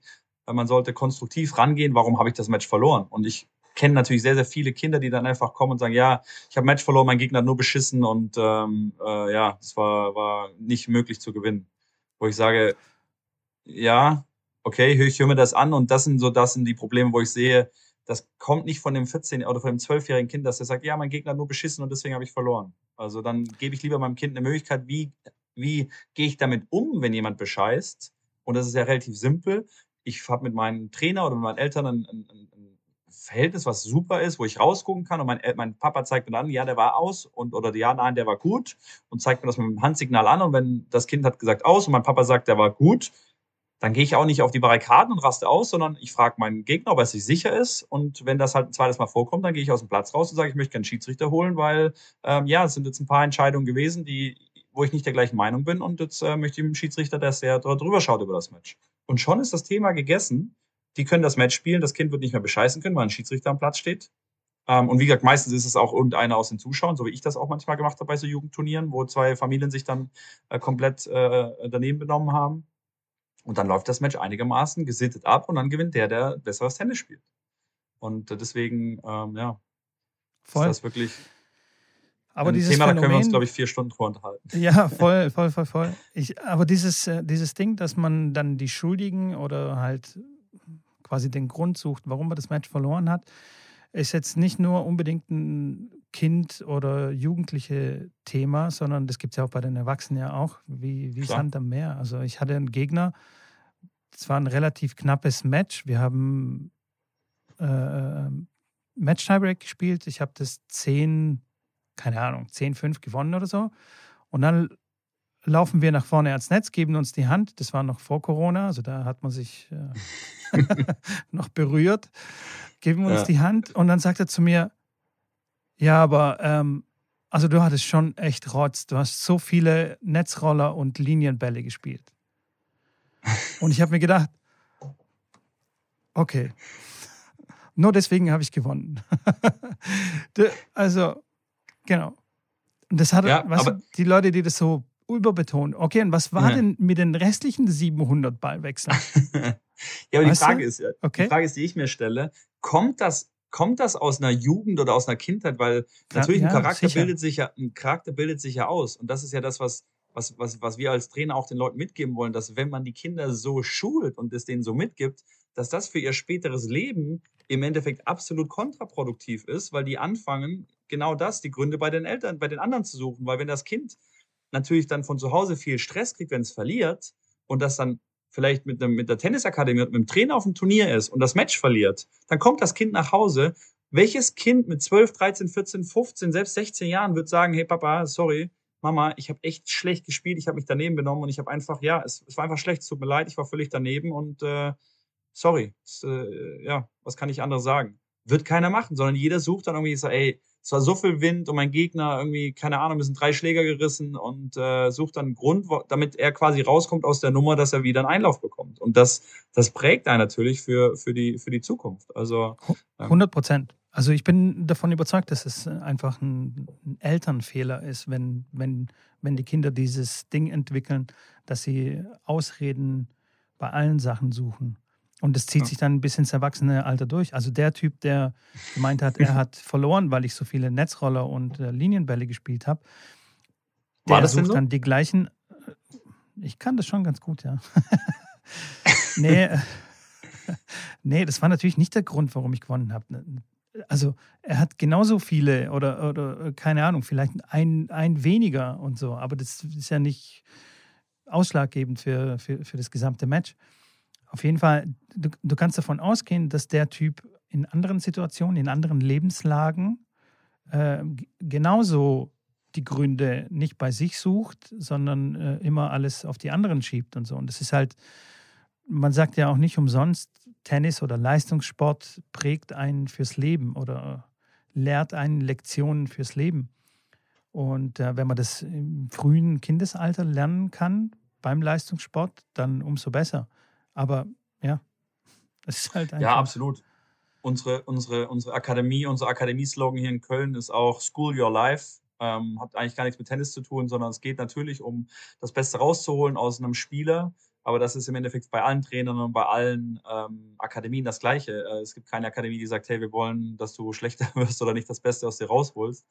man sollte konstruktiv rangehen, warum habe ich das Match verloren? Und ich kenne natürlich sehr, sehr viele Kinder, die dann einfach kommen und sagen, ja, ich habe Match verloren, mein Gegner hat nur beschissen und ähm, äh, ja, es war, war nicht möglich zu gewinnen. Wo ich sage, ja, okay, ich höre mir das an und das sind so, das sind die Probleme, wo ich sehe, das kommt nicht von dem 14- oder von dem 12-jährigen Kind, dass er sagt, ja, mein Gegner hat nur beschissen und deswegen habe ich verloren. Also dann gebe ich lieber meinem Kind eine Möglichkeit, wie, wie gehe ich damit um, wenn jemand bescheißt? Und das ist ja relativ simpel. Ich habe mit meinem Trainer oder mit meinen Eltern ein, ein Verhältnis, was super ist, wo ich rausgucken kann und mein, mein Papa zeigt mir dann, ja, der war aus und oder ja, nein, der war gut und zeigt mir das mit dem Handsignal an und wenn das Kind hat gesagt aus und mein Papa sagt, der war gut, dann gehe ich auch nicht auf die Barrikaden und raste aus, sondern ich frage meinen Gegner, ob er sich sicher ist. Und wenn das halt ein zweites Mal vorkommt, dann gehe ich aus dem Platz raus und sage, ich möchte gerne Schiedsrichter holen, weil ähm, ja, es sind jetzt ein paar Entscheidungen gewesen, die, wo ich nicht der gleichen Meinung bin. Und jetzt äh, möchte ich dem Schiedsrichter, dass er drüber schaut über das Match. Und schon ist das Thema gegessen die können das Match spielen, das Kind wird nicht mehr bescheißen können, weil ein Schiedsrichter am Platz steht. Ähm, und wie gesagt, meistens ist es auch irgendeiner aus den Zuschauern, so wie ich das auch manchmal gemacht habe bei so Jugendturnieren, wo zwei Familien sich dann äh, komplett äh, daneben benommen haben. Und dann läuft das Match einigermaßen gesittet ab und dann gewinnt der, der besseres Tennis spielt. Und äh, deswegen, ähm, ja, Voll. ist das wirklich aber dieses Thema, Phänomen, da können wir uns, glaube ich, vier Stunden vorenthalten. Ja, voll, voll, voll, voll. Ich, aber dieses, äh, dieses Ding, dass man dann die Schuldigen oder halt quasi den Grund sucht, warum er das Match verloren hat, ist jetzt nicht nur unbedingt ein Kind- oder jugendliche Thema, sondern das gibt es ja auch bei den Erwachsenen ja auch, wie, wie Sand am Meer. Also ich hatte einen Gegner, es war ein relativ knappes Match. Wir haben äh, Match-Tiebreak gespielt. Ich habe das 10, keine Ahnung, 10-5 gewonnen oder so. Und dann laufen wir nach vorne ans Netz, geben uns die Hand. Das war noch vor Corona, also da hat man sich äh, noch berührt. Geben uns ja. die Hand und dann sagt er zu mir, ja, aber ähm, also du hattest schon echt Rotz. Du hast so viele Netzroller und Linienbälle gespielt. Und ich habe mir gedacht, okay, nur deswegen habe ich gewonnen. also, genau. Und das hat, ja, was, die Leute, die das so überbetonen. Okay, und was war ja. denn mit den restlichen 700 Ballwechseln? ja, aber die Frage, ist, okay. die Frage ist, die ich mir stelle, kommt das, kommt das aus einer Jugend oder aus einer Kindheit? Weil natürlich ja, ein Charakter bildet sich ja, ein Charakter bildet sich ja aus. Und das ist ja das, was, was, was, was wir als Trainer auch den Leuten mitgeben wollen, dass wenn man die Kinder so schult und es denen so mitgibt, dass das für ihr späteres Leben im Endeffekt absolut kontraproduktiv ist, weil die anfangen, genau das, die Gründe bei den Eltern, bei den anderen zu suchen. Weil wenn das Kind natürlich dann von zu Hause viel Stress kriegt, wenn es verliert und das dann vielleicht mit, einem, mit der Tennisakademie und mit dem Trainer auf dem Turnier ist und das Match verliert, dann kommt das Kind nach Hause. Welches Kind mit 12, 13, 14, 15, selbst 16 Jahren wird sagen, hey Papa, sorry, Mama, ich habe echt schlecht gespielt, ich habe mich daneben benommen und ich habe einfach, ja, es, es, war einfach schlecht, es tut mir leid, ich war völlig daneben und äh, sorry, es, äh, ja, was kann ich anderes sagen? Wird keiner machen, sondern jeder sucht dann irgendwie so, ey, es war so viel Wind und mein Gegner irgendwie, keine Ahnung, wir sind drei Schläger gerissen und äh, sucht dann einen Grund, damit er quasi rauskommt aus der Nummer, dass er wieder einen Einlauf bekommt. Und das, das prägt einen natürlich für, für, die, für die Zukunft. Also, ähm, 100 Prozent. Also ich bin davon überzeugt, dass es einfach ein, ein Elternfehler ist, wenn, wenn, wenn die Kinder dieses Ding entwickeln, dass sie Ausreden bei allen Sachen suchen. Und das zieht ja. sich dann bis ins Erwachsene-Alter durch. Also der Typ, der gemeint hat, er hat verloren, weil ich so viele Netzroller und äh, Linienbälle gespielt habe, der das sucht so? dann die gleichen. Äh, ich kann das schon ganz gut, ja. nee, äh, nee, das war natürlich nicht der Grund, warum ich gewonnen habe. Also er hat genauso viele oder, oder äh, keine Ahnung, vielleicht ein, ein weniger und so, aber das ist ja nicht ausschlaggebend für, für, für das gesamte Match. Auf jeden Fall, du, du kannst davon ausgehen, dass der Typ in anderen Situationen, in anderen Lebenslagen äh, genauso die Gründe nicht bei sich sucht, sondern äh, immer alles auf die anderen schiebt und so. Und das ist halt, man sagt ja auch nicht umsonst, Tennis oder Leistungssport prägt einen fürs Leben oder lehrt einen Lektionen fürs Leben. Und äh, wenn man das im frühen Kindesalter lernen kann beim Leistungssport, dann umso besser. Aber ja, es ist halt einfach. Ja, absolut. Unsere, unsere, unsere Akademie, unser Akademieslogan hier in Köln ist auch School Your Life. Ähm, hat eigentlich gar nichts mit Tennis zu tun, sondern es geht natürlich um das Beste rauszuholen aus einem Spieler. Aber das ist im Endeffekt bei allen Trainern und bei allen ähm, Akademien das Gleiche. Äh, es gibt keine Akademie, die sagt, hey, wir wollen, dass du schlechter wirst oder nicht das Beste aus dir rausholst,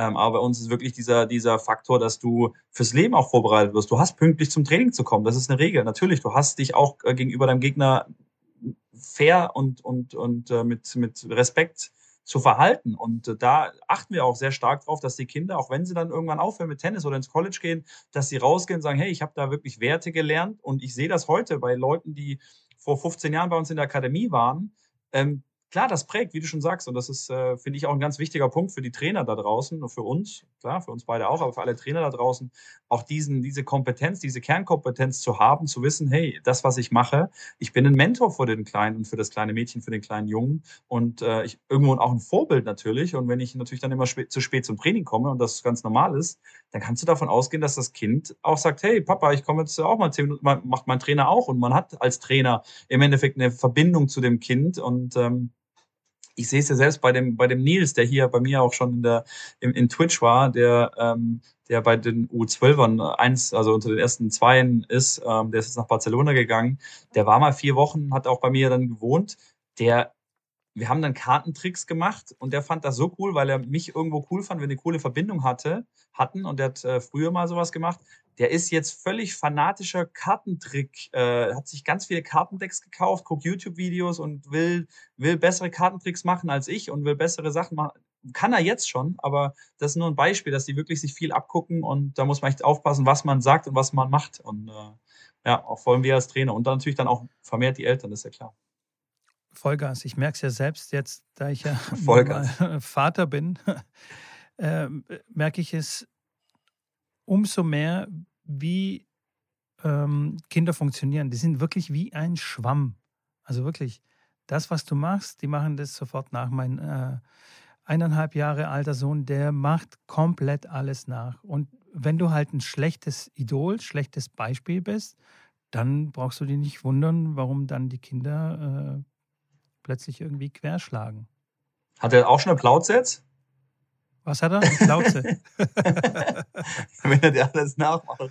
ähm, aber bei uns ist wirklich dieser, dieser Faktor, dass du fürs Leben auch vorbereitet wirst. Du hast pünktlich zum Training zu kommen. Das ist eine Regel. Natürlich, du hast dich auch äh, gegenüber deinem Gegner fair und, und, und äh, mit, mit Respekt zu verhalten. Und äh, da achten wir auch sehr stark drauf, dass die Kinder, auch wenn sie dann irgendwann aufhören mit Tennis oder ins College gehen, dass sie rausgehen und sagen, hey, ich habe da wirklich Werte gelernt. Und ich sehe das heute bei Leuten, die vor 15 Jahren bei uns in der Akademie waren. Ähm, klar, das prägt, wie du schon sagst. Und das ist, äh, finde ich, auch ein ganz wichtiger Punkt für die Trainer da draußen und für uns, klar, für uns beide auch, aber für alle Trainer da draußen, auch diesen, diese Kompetenz, diese Kernkompetenz zu haben, zu wissen, hey, das, was ich mache, ich bin ein Mentor für den Kleinen und für das kleine Mädchen, für den kleinen Jungen und äh, ich, irgendwo auch ein Vorbild natürlich. Und wenn ich natürlich dann immer spät, zu spät zum Training komme und das ganz normal ist, dann kannst du davon ausgehen, dass das Kind auch sagt, hey, Papa, ich komme jetzt auch mal zehn Minuten, macht mein Trainer auch. Und man hat als Trainer im Endeffekt eine Verbindung zu dem Kind und ähm, ich sehe es ja selbst bei dem, bei dem Nils, der hier bei mir auch schon in der, in, in Twitch war, der, ähm, der bei den U12ern eins, also unter den ersten Zweien ist, ähm, der ist jetzt nach Barcelona gegangen. Der war mal vier Wochen, hat auch bei mir dann gewohnt. Der, wir haben dann Kartentricks gemacht und der fand das so cool, weil er mich irgendwo cool fand, wenn wir eine coole Verbindung hatte, hatten und der hat äh, früher mal sowas gemacht der ist jetzt völlig fanatischer Kartentrick, äh, hat sich ganz viele Kartendecks gekauft, guckt YouTube-Videos und will, will bessere Kartentricks machen als ich und will bessere Sachen machen. Kann er jetzt schon, aber das ist nur ein Beispiel, dass die wirklich sich viel abgucken und da muss man echt aufpassen, was man sagt und was man macht. Und äh, ja, auch vor allem wir als Trainer und dann natürlich dann auch vermehrt die Eltern, ist ja klar. Vollgas. Ich merke es ja selbst jetzt, da ich ja Vater bin, äh, merke ich es umso mehr, wie ähm, Kinder funktionieren. Die sind wirklich wie ein Schwamm. Also wirklich, das, was du machst, die machen das sofort nach. Mein äh, eineinhalb Jahre alter Sohn, der macht komplett alles nach. Und wenn du halt ein schlechtes Idol, schlechtes Beispiel bist, dann brauchst du dich nicht wundern, warum dann die Kinder äh, plötzlich irgendwie querschlagen. Hat er auch schon eine Plauze jetzt? Was hat er? Eine Plauze. Wenn er dir alles nachmacht.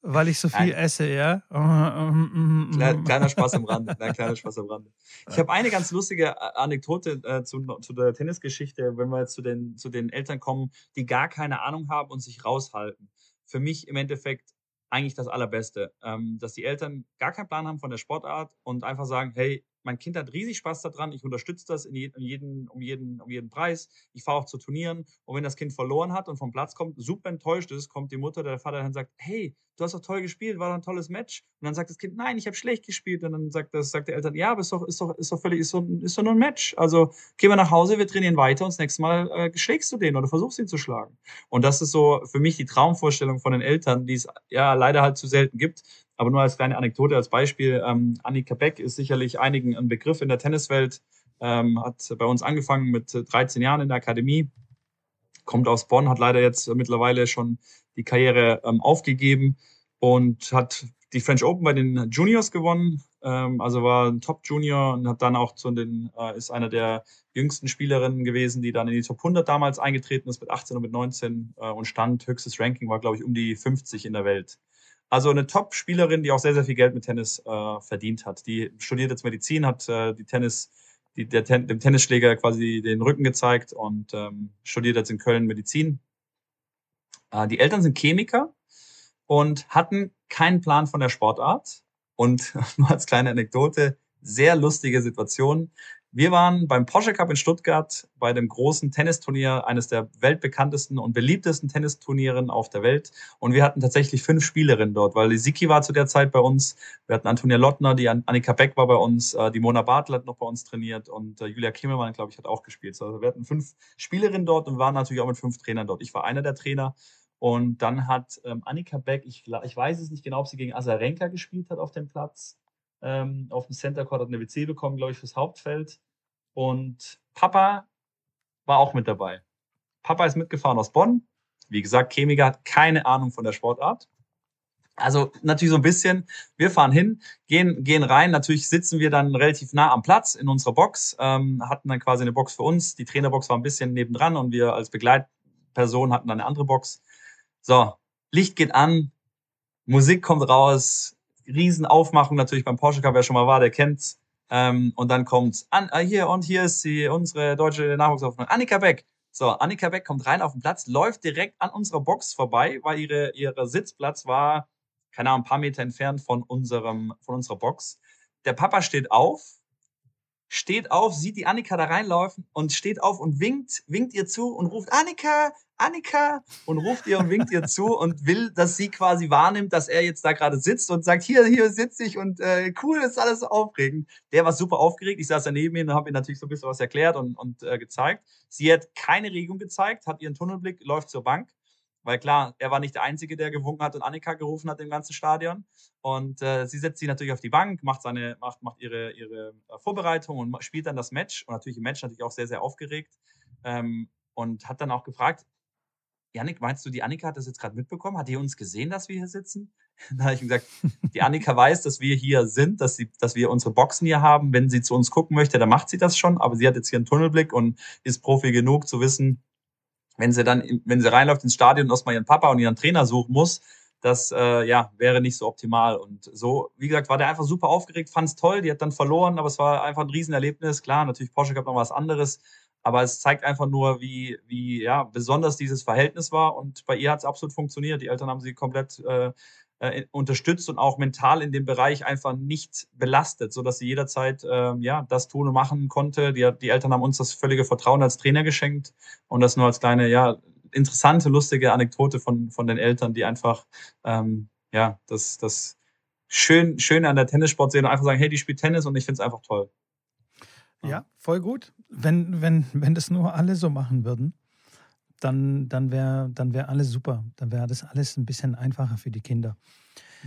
Weil ich so viel Nein. esse, ja? Kleiner Spaß am Rande. Nein, kleiner Spaß am Rande. Ich habe eine ganz lustige äh, Anekdote äh, zu, zu der Tennisgeschichte, wenn wir jetzt zu den, zu den Eltern kommen, die gar keine Ahnung haben und sich raushalten. Für mich im Endeffekt eigentlich das Allerbeste, ähm, dass die Eltern gar keinen Plan haben von der Sportart und einfach sagen, hey, mein Kind hat riesig Spaß daran, ich unterstütze das in jeden, um, jeden, um jeden Preis. Ich fahre auch zu Turnieren und wenn das Kind verloren hat und vom Platz kommt, super enttäuscht ist, kommt die Mutter oder der Vater dann sagt, hey, du hast doch toll gespielt, war doch ein tolles Match. Und dann sagt das Kind, nein, ich habe schlecht gespielt. Und dann sagt, das, sagt der Eltern, ja, aber ist doch, ist doch, ist doch völlig, ist doch, ist doch nur ein Match. Also gehen wir nach Hause, wir trainieren weiter und das nächste Mal äh, schlägst du den oder versuchst ihn zu schlagen. Und das ist so für mich die Traumvorstellung von den Eltern, die es ja leider halt zu selten gibt. Aber nur als kleine Anekdote, als Beispiel, ähm, Annika Beck ist sicherlich einigen ein Begriff in der Tenniswelt, ähm, hat bei uns angefangen mit 13 Jahren in der Akademie, kommt aus Bonn, hat leider jetzt mittlerweile schon die Karriere ähm, aufgegeben und hat die French Open bei den Juniors gewonnen, ähm, also war ein Top Junior und hat dann auch zu den, äh, ist einer der jüngsten Spielerinnen gewesen, die dann in die Top 100 damals eingetreten ist mit 18 und mit 19 äh, und stand, höchstes Ranking war glaube ich um die 50 in der Welt. Also eine Top-Spielerin, die auch sehr, sehr viel Geld mit Tennis äh, verdient hat. Die studiert jetzt Medizin, hat äh, die Tennis, die, der Ten dem Tennisschläger quasi den Rücken gezeigt und ähm, studiert jetzt in Köln Medizin. Äh, die Eltern sind Chemiker und hatten keinen Plan von der Sportart. Und nur als kleine Anekdote, sehr lustige Situation. Wir waren beim Porsche Cup in Stuttgart bei dem großen Tennisturnier, eines der weltbekanntesten und beliebtesten Tennisturnieren auf der Welt. Und wir hatten tatsächlich fünf Spielerinnen dort, weil die Siki war zu der Zeit bei uns. Wir hatten Antonia Lottner, die Annika Beck war bei uns, äh, die Mona Bartel hat noch bei uns trainiert und äh, Julia Kimmelmann, glaube ich, hat auch gespielt. Also wir hatten fünf Spielerinnen dort und waren natürlich auch mit fünf Trainern dort. Ich war einer der Trainer. Und dann hat ähm, Annika Beck, ich, ich weiß es nicht genau, ob sie gegen Azarenka gespielt hat auf dem Platz ähm, auf dem Center Court, hat eine WC bekommen, glaube ich, fürs Hauptfeld. Und Papa war auch mit dabei. Papa ist mitgefahren aus Bonn. Wie gesagt, Chemiker hat keine Ahnung von der Sportart. Also natürlich so ein bisschen. Wir fahren hin, gehen, gehen rein. Natürlich sitzen wir dann relativ nah am Platz in unserer Box, ähm, hatten dann quasi eine Box für uns. Die Trainerbox war ein bisschen nebendran und wir als Begleitperson hatten dann eine andere Box. So, Licht geht an, Musik kommt raus, Riesenaufmachung natürlich beim Porsche Cup, wer schon mal war, der kennt's. Ähm, und dann kommt an, äh, hier und hier ist sie, unsere deutsche Nachwuchsaufnahme, Annika Beck. So, Annika Beck kommt rein auf den Platz, läuft direkt an unserer Box vorbei, weil ihre, ihre Sitzplatz war, keine Ahnung, ein paar Meter entfernt von unserem, von unserer Box. Der Papa steht auf, steht auf, sieht die Annika da reinlaufen und steht auf und winkt, winkt ihr zu und ruft Annika, Annika und ruft ihr und winkt ihr zu und will, dass sie quasi wahrnimmt, dass er jetzt da gerade sitzt und sagt, hier, hier sitze ich und äh, cool, ist alles so aufregend. Der war super aufgeregt. Ich saß daneben ihm und habe ihm natürlich so ein bisschen was erklärt und, und äh, gezeigt. Sie hat keine Regung gezeigt, hat ihren Tunnelblick, läuft zur Bank weil klar, er war nicht der Einzige, der gewunken hat und Annika gerufen hat im ganzen Stadion. Und äh, sie setzt sich natürlich auf die Bank, macht seine, macht, macht ihre, ihre äh, Vorbereitung und spielt dann das Match. Und natürlich im Match natürlich auch sehr, sehr aufgeregt. Ähm, und hat dann auch gefragt, Janik, meinst du, die Annika hat das jetzt gerade mitbekommen? Hat die uns gesehen, dass wir hier sitzen? Da habe ich ihm gesagt, die Annika weiß, dass wir hier sind, dass, sie, dass wir unsere Boxen hier haben. Wenn sie zu uns gucken möchte, dann macht sie das schon. Aber sie hat jetzt hier einen Tunnelblick und ist Profi genug zu wissen, wenn sie dann, wenn sie reinläuft ins Stadion und erstmal ihren Papa und ihren Trainer suchen muss, das äh, ja, wäre nicht so optimal. Und so, wie gesagt, war der einfach super aufgeregt, fand es toll, die hat dann verloren, aber es war einfach ein Riesenerlebnis. Klar, natürlich Porsche gab noch was anderes, aber es zeigt einfach nur, wie, wie ja, besonders dieses Verhältnis war. Und bei ihr hat es absolut funktioniert. Die Eltern haben sie komplett äh, äh, unterstützt und auch mental in dem Bereich einfach nicht belastet, so dass sie jederzeit äh, ja das tun und machen konnte. Die, die Eltern haben uns das völlige Vertrauen als Trainer geschenkt und das nur als kleine ja interessante, lustige Anekdote von von den Eltern, die einfach ähm, ja das das schön schön an der Tennissport sehen und einfach sagen, hey, die spielt Tennis und ich finde es einfach toll. Ja, voll gut. Wenn wenn wenn das nur alle so machen würden dann, dann wäre dann wär alles super. Dann wäre das alles ein bisschen einfacher für die Kinder.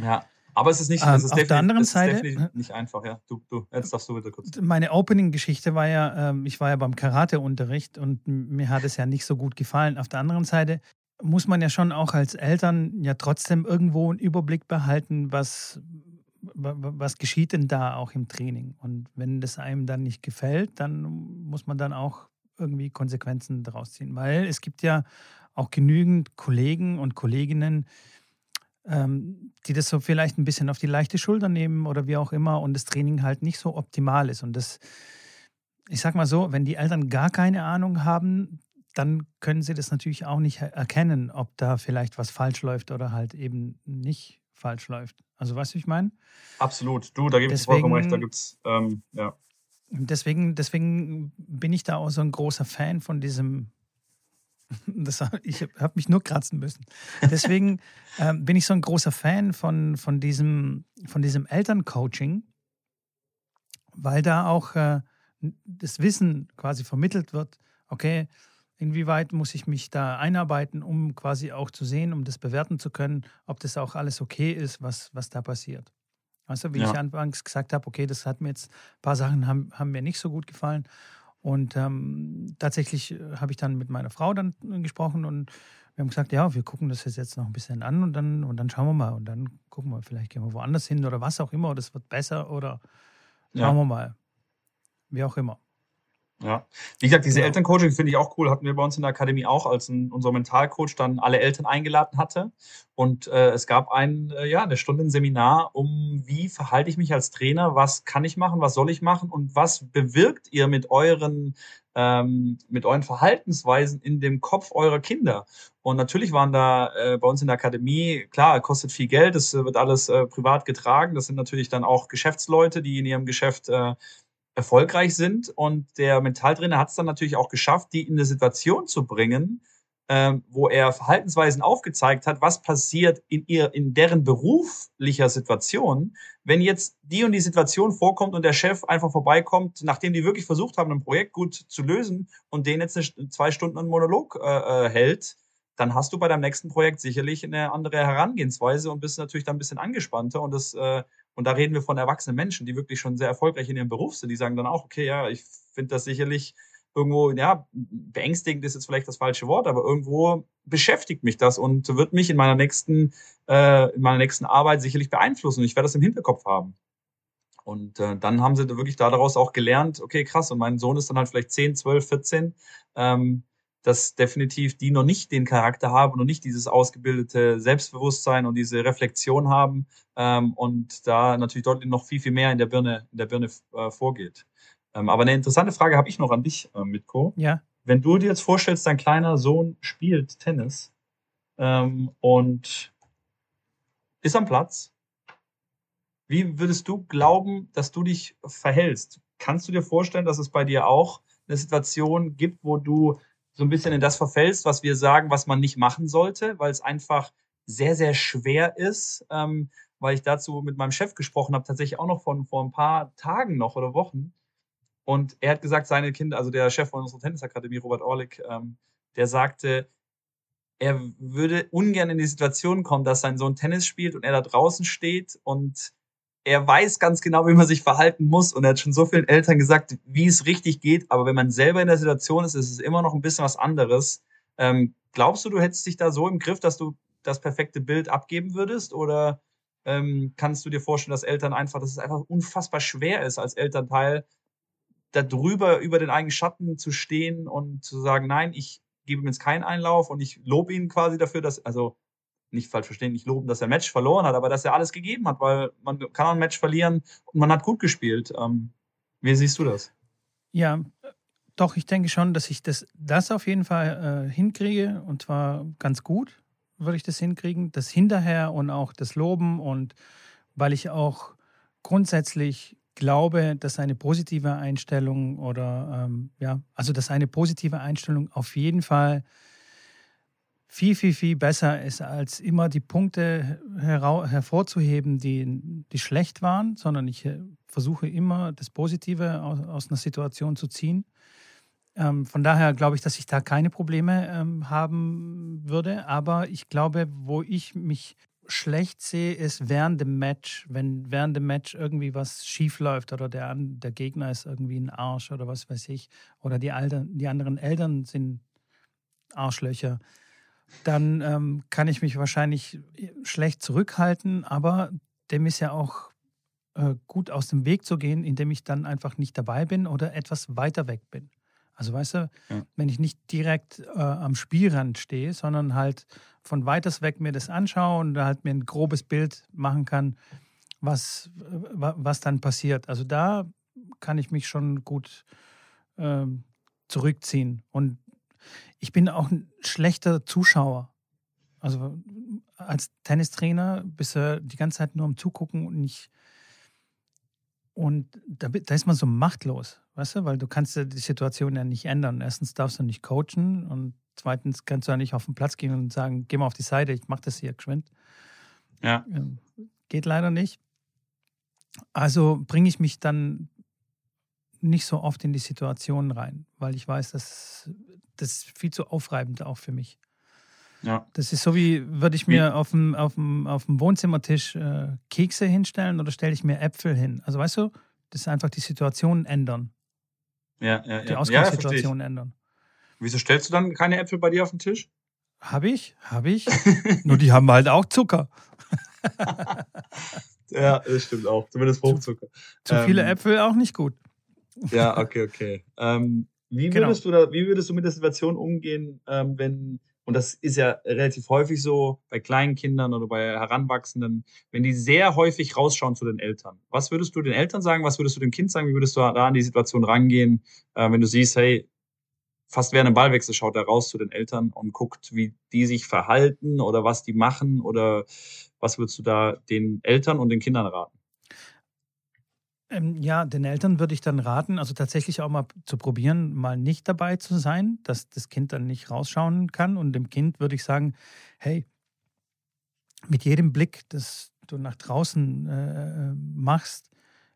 Ja, aber es ist nicht, Ähm, es ist auf der anderen Seite- nicht einfach, ja. Du, du, jetzt darfst du bitte kurz. Meine Opening-Geschichte war ja, ähm, ich war ja beim Karateunterricht und mir hat es ja nicht so gut gefallen. Auf der anderen Seite muss man ja schon auch als Eltern ja trotzdem irgendwo einen Überblick behalten, was, wa- wa- was geschieht denn da auch im Training. Und wenn das einem dann nicht gefällt, dann muss man dann auch irgendwie Konsequenzen daraus ziehen. Weil es gibt ja auch genügend Kollegen und Kolleginnen, ähm, die das so vielleicht ein bisschen auf die leichte Schulter nehmen oder wie auch immer und das Training halt nicht so optimal ist. Und das, ich sag mal so, wenn die Eltern gar keine Ahnung haben, dann können sie das natürlich auch nicht er- erkennen, ob da vielleicht was falsch läuft oder halt eben nicht falsch läuft. Also weißt du, wie ich meine? Absolut. Du, da gebe ich vollkommen recht. Da Deswegen- gibt's, ähm, ja. Deswegen, deswegen bin ich da auch so ein großer Fan von diesem. Das, ich habe mich nur kratzen müssen. Deswegen ähm, bin ich so ein großer Fan von, von, diesem, von diesem Elterncoaching, weil da auch äh, das Wissen quasi vermittelt wird. Okay, inwieweit muss ich mich da einarbeiten, um quasi auch zu sehen, um das bewerten zu können, ob das auch alles okay ist, was, was da passiert. Weißt du, wie Ja. ich anfangs gesagt habe, okay, das hat mir jetzt, ein paar Sachen haben, haben mir nicht so gut gefallen. Und ähm, tatsächlich äh, habe ich dann mit meiner Frau dann äh, gesprochen und wir haben gesagt, ja, wir gucken das jetzt noch ein bisschen an und dann, und dann schauen wir mal. Und dann gucken wir, vielleicht gehen wir woanders hin oder was auch immer, oder es wird besser oder Ja. schauen wir mal. Wie auch immer. Ja, wie gesagt, diese Genau. Elterncoaching finde ich auch cool. Hatten wir bei uns in der Akademie auch, als ein, unser Mentalcoach dann alle Eltern eingeladen hatte. Und äh, es gab ein, äh, ja, eine Stunde ein Seminar um, wie verhalte ich mich als Trainer, was kann ich machen, was soll ich machen und was bewirkt ihr mit euren, ähm, mit euren Verhaltensweisen in dem Kopf eurer Kinder. Und natürlich waren da äh, bei uns in der Akademie, klar, kostet viel Geld, das äh, wird alles äh, privat getragen. Das sind natürlich dann auch Geschäftsleute, die in ihrem Geschäft äh, erfolgreich sind. Und der Mentaltrainer hat es dann natürlich auch geschafft, die in eine Situation zu bringen, ähm, wo er Verhaltensweisen aufgezeigt hat, was passiert in ihr, in deren beruflicher Situation, wenn jetzt die und die Situation vorkommt und der Chef einfach vorbeikommt, nachdem die wirklich versucht haben, ein Projekt gut zu lösen und den jetzt eine, zwei Stunden einen Monolog äh, äh, hält, dann hast du bei deinem nächsten Projekt sicherlich eine andere Herangehensweise und bist natürlich dann ein bisschen angespannter und das äh, und da reden wir von erwachsenen Menschen, die wirklich schon sehr erfolgreich in ihrem Beruf sind. Die sagen dann auch, okay, ja, ich finde das sicherlich irgendwo, ja, beängstigend ist jetzt vielleicht das falsche Wort, aber irgendwo beschäftigt mich das und wird mich in meiner nächsten, äh, in meiner nächsten Arbeit sicherlich beeinflussen. Und ich werde das im Hinterkopf haben. Und äh, dann haben sie wirklich daraus auch gelernt, okay, krass, und mein Sohn ist dann halt vielleicht 10, 12, 14, ähm, dass definitiv die noch nicht den Charakter haben und noch nicht dieses ausgebildete Selbstbewusstsein und diese Reflexion haben ähm, und da natürlich deutlich noch viel, viel mehr in der Birne, in der Birne äh, vorgeht. Ähm, aber eine interessante Frage habe ich noch an dich, äh, Mitko. Ja. Wenn du dir jetzt vorstellst, dein kleiner Sohn spielt Tennis ähm, und ist am Platz, wie würdest du glauben, dass du dich verhältst? Kannst du dir vorstellen, dass es bei dir auch eine Situation gibt, wo du so ein bisschen in das verfällst, was wir sagen, was man nicht machen sollte, weil es einfach sehr, sehr schwer ist, ähm, weil ich dazu mit meinem Chef gesprochen habe, tatsächlich auch noch von vor ein paar Tagen noch oder Wochen. Und er hat gesagt, seine Kinder, also der Chef von unserer Tennisakademie, Robert Orlik, ähm, der sagte, er würde ungern in die Situation kommen, dass sein Sohn Tennis spielt und er da draußen steht und er weiß ganz genau, wie man sich verhalten muss. Und er hat schon so vielen Eltern gesagt, wie es richtig geht. Aber wenn man selber in der Situation ist, ist es immer noch ein bisschen was anderes. Ähm, glaubst du, du hättest dich da so im Griff, dass du das perfekte Bild abgeben würdest? Oder ähm, kannst du dir vorstellen, dass Eltern einfach, dass es einfach unfassbar schwer ist, als Elternteil da drüber über den eigenen Schatten zu stehen und zu sagen, nein, ich gebe ihm jetzt keinen Einlauf und ich lobe ihn quasi dafür, dass, also nicht falsch verstehen, nicht loben, dass er ein Match verloren hat, aber dass er alles gegeben hat, weil man kann ein Match verlieren und man hat gut gespielt. Ähm, wie siehst du das? Ja, doch, ich denke schon, dass ich das, das auf jeden Fall äh, hinkriege und zwar ganz gut würde ich das hinkriegen. Das hinterher und auch das Loben und weil ich auch grundsätzlich glaube, dass eine positive Einstellung oder ähm, ja, also dass eine positive Einstellung auf jeden Fall viel, viel, viel besser ist, als immer die Punkte hervorzuheben, die, die schlecht waren, sondern ich äh, versuche immer das Positive aus, aus einer Situation zu ziehen. Ähm, von daher glaube ich, dass ich da keine Probleme ähm, haben würde. Aber ich glaube, wo ich mich schlecht sehe, ist während dem Match, wenn während dem Match irgendwie was schief läuft oder der, der Gegner ist irgendwie ein Arsch oder was weiß ich, oder die, Eltern, die anderen Eltern sind Arschlöcher, dann ähm, kann ich mich wahrscheinlich schlecht zurückhalten, aber dem ist ja auch äh, gut aus dem Weg zu gehen, indem ich dann einfach nicht dabei bin oder etwas weiter weg bin. Also weißt du, ja. wenn ich nicht direkt äh, am Spielrand stehe, sondern halt von weiters weg mir das anschaue und halt mir ein grobes Bild machen kann, was, was dann passiert. Also da kann ich mich schon gut äh, zurückziehen. Und ich bin auch ein schlechter Zuschauer. Also als Tennistrainer bist du die ganze Zeit nur am Zugucken und nicht. Und da, da ist man so machtlos, weißt du, weil du kannst die Situation ja nicht ändern. Erstens darfst du nicht coachen und zweitens kannst du ja nicht auf den Platz gehen und sagen, geh mal auf die Seite, ich mach das hier geschwind. Ja. Ähm, geht leider nicht. Also bringe ich mich dann nicht so oft in die Situation rein, weil ich weiß, dass das ist viel zu aufreibend auch für mich. Ja. Das ist so wie, würde ich mir auf dem, auf dem, auf dem Wohnzimmertisch äh, Kekse hinstellen oder stelle ich mir Äpfel hin? Also weißt du, das ist einfach die Situation ändern. Ja, ja, ja. Die Ausgangssituation ja, ändern. Wieso stellst du dann keine Äpfel bei dir auf den Tisch? Habe ich, habe ich. Nur die haben halt auch Zucker. ja, das stimmt auch. Zumindest Fruchtzucker. Zu, zu viele ähm, Äpfel auch nicht gut. Ja, okay, okay. Ähm, wie, genau. würdest du da, wie würdest du mit der Situation umgehen, ähm, wenn, und das ist ja relativ häufig so bei kleinen Kindern oder bei Heranwachsenden, wenn die sehr häufig rausschauen zu den Eltern. Was würdest du den Eltern sagen? Was würdest du dem Kind sagen? Wie würdest du da an die Situation rangehen, äh, wenn du siehst, hey, fast während einem Ballwechsel schaut er raus zu den Eltern und guckt, wie die sich verhalten oder was die machen oder was würdest du da den Eltern und den Kindern raten? Ähm, ja, den Eltern würde ich dann raten, also tatsächlich auch mal zu probieren, mal nicht dabei zu sein, dass das Kind dann nicht rausschauen kann. Und dem Kind würde ich sagen, hey, mit jedem Blick, das du nach draußen äh, machst,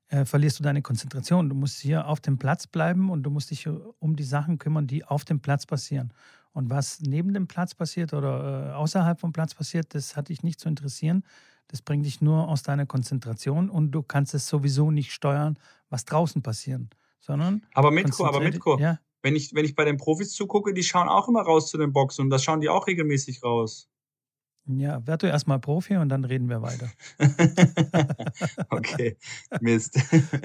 äh, verlierst du deine Konzentration. Du musst hier auf dem Platz bleiben und du musst dich um die Sachen kümmern, die auf dem Platz passieren. Und was neben dem Platz passiert oder äh, außerhalb vom Platz passiert, das hat dich nicht zu interessieren, das bringt dich nur aus deiner Konzentration und du kannst es sowieso nicht steuern, was draußen passiert, sondern. Aber Mitko, aber Mitko, ja? wenn, ich, wenn ich bei den Profis zugucke, die schauen auch immer raus zu den Boxen und das schauen die auch regelmäßig raus. Ja, werd du erstmal Profi und dann reden wir weiter. okay, Mist.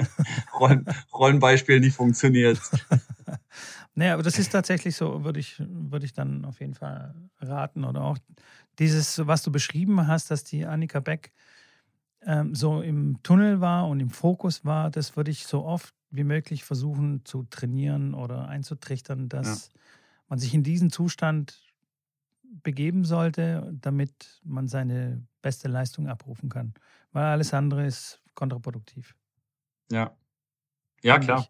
Rollen, Rollenbeispiel nicht funktioniert. naja, aber das ist tatsächlich so, würde ich, würde ich dann auf jeden Fall raten. Oder auch dieses, was du beschrieben hast, dass die Annika Beck ähm, so im Tunnel war und im Fokus war, das würde ich so oft wie möglich versuchen zu trainieren oder einzutrichtern, dass ja. man sich in diesen Zustand begeben sollte, damit man seine beste Leistung abrufen kann. Weil alles andere ist kontraproduktiv. Ja. Ja, klar.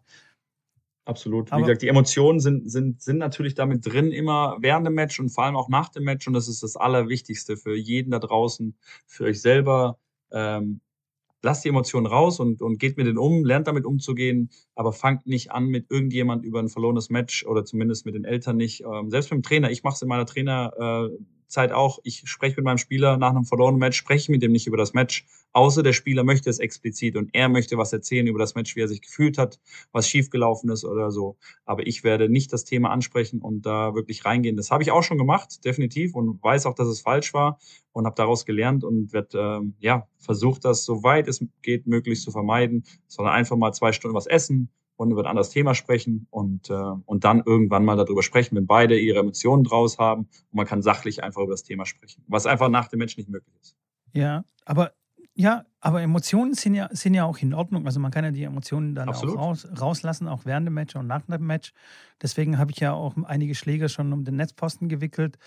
Absolut. Wie gesagt, die Emotionen sind, sind, sind natürlich damit drin, immer während dem Match und vor allem auch nach dem Match. Und das ist das Allerwichtigste für jeden da draußen, für euch selber. Ähm, lasst die Emotionen raus und, und geht mit denen um, lernt damit umzugehen, aber fangt nicht an mit irgendjemand über ein verlorenes Match oder zumindest mit den Eltern nicht. Ähm, selbst mit dem Trainer, ich mache es in meiner Trainer, äh, Zeit auch, ich spreche mit meinem Spieler nach einem verlorenen Match, spreche mit dem nicht über das Match, außer der Spieler möchte es explizit und er möchte was erzählen über das Match, wie er sich gefühlt hat, was schiefgelaufen ist oder so. Aber ich werde nicht das Thema ansprechen und da wirklich reingehen. Das habe ich auch schon gemacht, definitiv, und weiß auch, dass es falsch war und habe daraus gelernt und werde, ähm, ja, versucht, das so weit es geht, möglichst zu vermeiden, sondern einfach mal zwei Stunden was essen, und über ein anderes Thema sprechen und, äh, und dann irgendwann mal darüber sprechen, wenn beide ihre Emotionen draus haben und man kann sachlich einfach über das Thema sprechen, was einfach nach dem Match nicht möglich ist. Ja, aber ja, aber Emotionen sind ja, sind ja auch in Ordnung. Also man kann ja die Emotionen dann Absolut. auch raus, rauslassen, auch während dem Match und nach dem Match. Deswegen habe ich ja auch einige Schläger schon um den Netzposten gewickelt.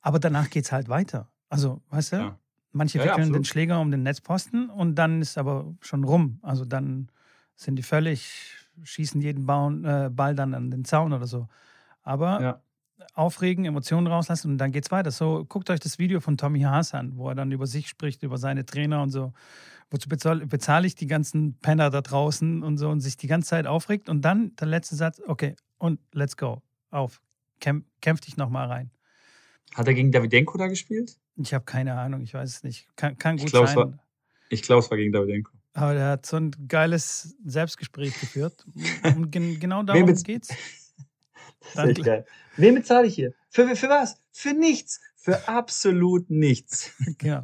Aber danach geht es halt weiter. Also, weißt du, ja. manche ja, wickeln ja, den Schläger um den Netzposten und dann ist aber schon rum. Also dann sind die völlig schießen jeden Ball, äh, Ball dann an den Zaun oder so. Aber ja. aufregen, Emotionen rauslassen und dann geht's weiter. So, guckt euch das Video von Tommy Haas an, wo er dann über sich spricht, über seine Trainer und so. Wozu bezahle bezahl ich die ganzen Penner da draußen und so und sich die ganze Zeit aufregt und dann der letzte Satz, okay, und let's go. Auf. Kämpf, kämpf dich nochmal rein. Hat er gegen Davidenko da gespielt? Ich habe keine Ahnung, ich weiß es nicht. Kann, kann gut ich glaub, sein. War, ich glaube, es war gegen Davidenko. Aber der hat so ein geiles Selbstgespräch geführt. Und gen genau darum geht's. Das ist geil. Wem bezahle ich hier? Für, für was? Für nichts. Für absolut nichts. Genau.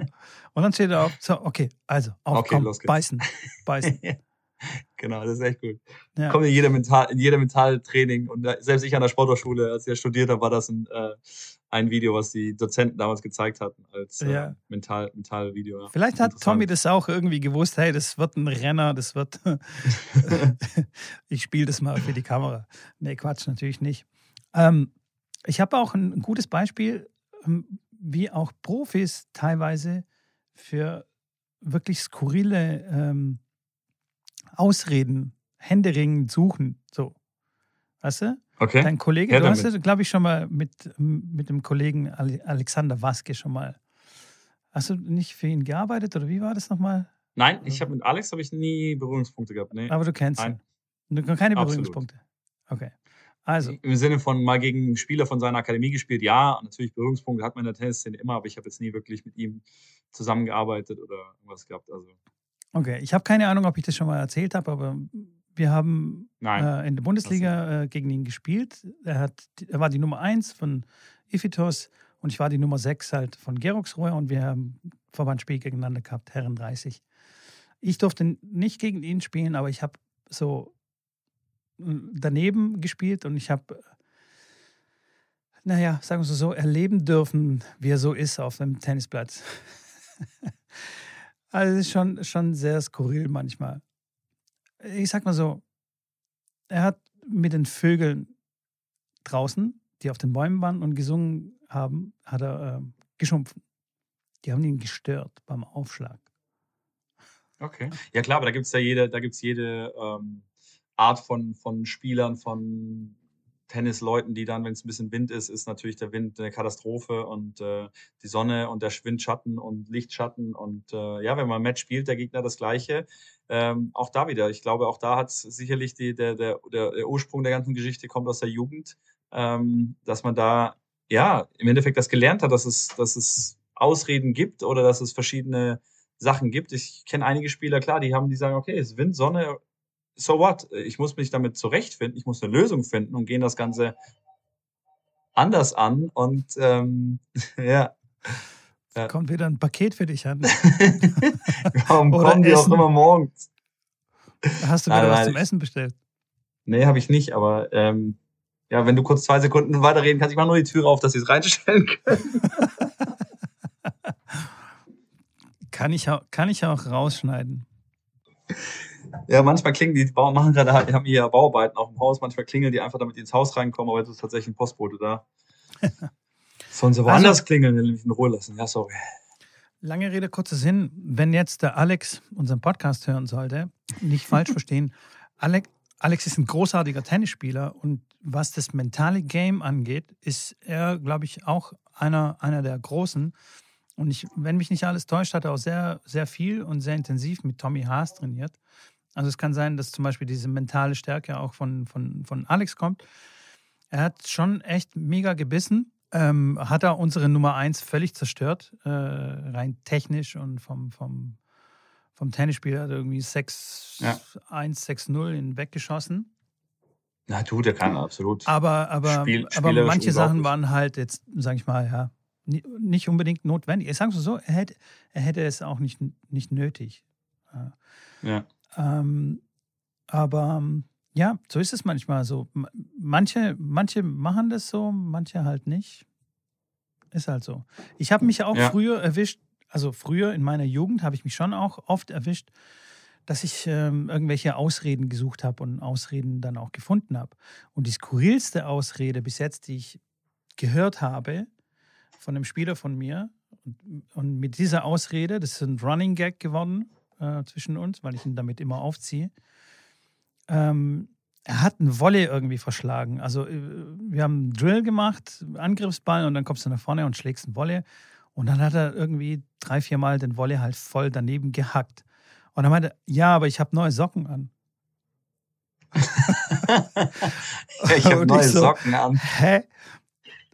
Und dann steht er auf, so, okay, also, auf, Okay, komm, los geht's. beißen, beißen. genau, das ist echt gut. Ja. Kommt in jeder Mental, in jeder Mentaltraining und selbst ich an der Sporthochschule, als ich ja studiert habe, war das ein, äh, ein Video, was die Dozenten damals gezeigt hatten als äh, Ja. Mental, Mentalvideo. Ja. Vielleicht hat. Tommy das auch irgendwie gewusst, hey, das wird ein Renner, das wird, ich spiele das mal für die Kamera. Nee, Quatsch, natürlich nicht. Ähm, ich habe auch ein gutes Beispiel, ähm, wie auch Profis teilweise für wirklich skurrile ähm, Ausreden, Händeringen suchen. So. Weißt du? Okay. Dein Kollege, Her du hast damit. ja, glaube ich, schon mal mit, mit dem Kollegen Ale- Alexander Waske schon mal. Hast du nicht für ihn gearbeitet oder wie war das nochmal? Nein, ich habe mit Alex habe ich nie Berührungspunkte gehabt. Nee. Aber du kennst Nein. ihn. Du keine Absolut. Berührungspunkte. Okay. Also, Im Sinne von mal gegen Spieler von seiner Akademie gespielt, ja, natürlich Berührungspunkte hat man in der Tennisszene immer, aber ich habe jetzt nie wirklich mit ihm zusammengearbeitet oder irgendwas gehabt. Also okay. Ich habe keine Ahnung, ob ich das schon mal erzählt habe, aber wir haben äh, in der Bundesliga äh, gegen ihn gespielt. Er, hat, er war die Nummer 1 von Iphitos und ich war die Nummer 6 halt von Geroxrohr und wir haben Verbandsspiel gegeneinander gehabt, Herren 30. Ich durfte nicht gegen ihn spielen, aber ich habe so äh, daneben gespielt und ich habe, naja, sagen wir so, erleben dürfen, wie er so ist auf dem Tennisplatz. also es ist schon, schon sehr skurril manchmal. Ich sag mal so, er hat mit den Vögeln draußen, die auf den Bäumen waren und gesungen haben, hat er ähm, geschumpfen. Die haben ihn gestört beim Aufschlag. Okay. Ja klar, aber da gibt es ja jede, da gibt's jede ähm, Art von, von Spielern, von Tennisleuten, die dann, wenn es ein bisschen Wind ist, ist natürlich der Wind eine Katastrophe und äh, die Sonne und der Windschatten und Lichtschatten und äh, ja, wenn man ein Match spielt, der Gegner das Gleiche. Ähm, auch da wieder, ich glaube, auch da hat sicherlich die, der, der, der, der Ursprung der ganzen Geschichte kommt aus der Jugend, ähm, dass man da ja im Endeffekt das gelernt hat, dass es, dass es Ausreden gibt oder dass es verschiedene Sachen gibt. Ich kenne einige Spieler, klar, die haben, die sagen, okay, es ist Wind, Sonne, so what? Ich muss mich damit zurechtfinden, ich muss eine Lösung finden und gehen das Ganze anders an und ähm, ja. Ja. Kommt wieder ein Paket für dich an. Warum Oder kommen die auch Essen. immer morgens? Hast du wieder Nein, was nein, zum ich- Essen bestellt? Nee, habe ich nicht, aber ähm, ja, wenn du kurz zwei Sekunden weiterreden kannst, ich mache nur die Tür auf, dass sie es reinstellen können. Kann ich, auch- kann ich auch rausschneiden. Ja, manchmal klingen die, Bau, machen gerade, haben hier Bauarbeiten auch im Haus, manchmal klingeln die einfach, damit die ins Haus reinkommen, aber jetzt ist tatsächlich ein Postbote da. Sollen sie woanders Also- klingeln, dann mich in Ruhe lassen. Ja, sorry. Lange Rede, kurzer Sinn. Wenn jetzt der Alex unseren Podcast hören sollte, nicht falsch verstehen. Alex, Alex ist ein großartiger Tennisspieler und was das mentale Game angeht, ist er, glaube ich, auch einer, einer der Großen. Und ich, wenn mich nicht alles täuscht, hat er auch sehr, sehr viel und sehr intensiv mit Tommy Haas trainiert. Also es kann sein, dass zum Beispiel diese mentale Stärke auch von, von, von Alex kommt. Er hat schon echt mega gebissen. Ähm, hat er unsere Nummer 1 völlig zerstört, äh, rein technisch und vom, vom, vom Tennisspieler hat er irgendwie 6-1, Ja. 6-0 ihn weggeschossen. Na, du, der kann absolut. Aber, aber, Spiel- aber manche Sachen waren halt jetzt, sag ich mal, ja, ni- nicht unbedingt notwendig. Ich sage es so, er hätte, er hätte es auch nicht, nicht nötig. Ja. Ähm, aber ähm, ja, so ist es manchmal so. Manche, manche machen das so, manche halt nicht. Ist halt so. Ich habe mich auch Ja. früher erwischt, also früher in meiner Jugend habe ich mich schon auch oft erwischt, dass ich ähm, irgendwelche Ausreden gesucht habe und Ausreden dann auch gefunden habe. Und die skurrilste Ausrede bis jetzt, die ich gehört habe von einem Spieler von mir, und, und mit dieser Ausrede, das ist ein Running Gag geworden äh, zwischen uns, weil ich ihn damit immer aufziehe. Ähm, er hat einen Volley irgendwie verschlagen. Also äh, wir haben einen Drill gemacht, Angriffsball und dann kommst du nach vorne und schlägst einen Volley. Und dann hat er irgendwie drei, vier Mal den Volley halt voll daneben gehackt. Und dann meinte er, ja, aber ich habe neue Socken an. ja, ich habe neue so, Socken an. Hä?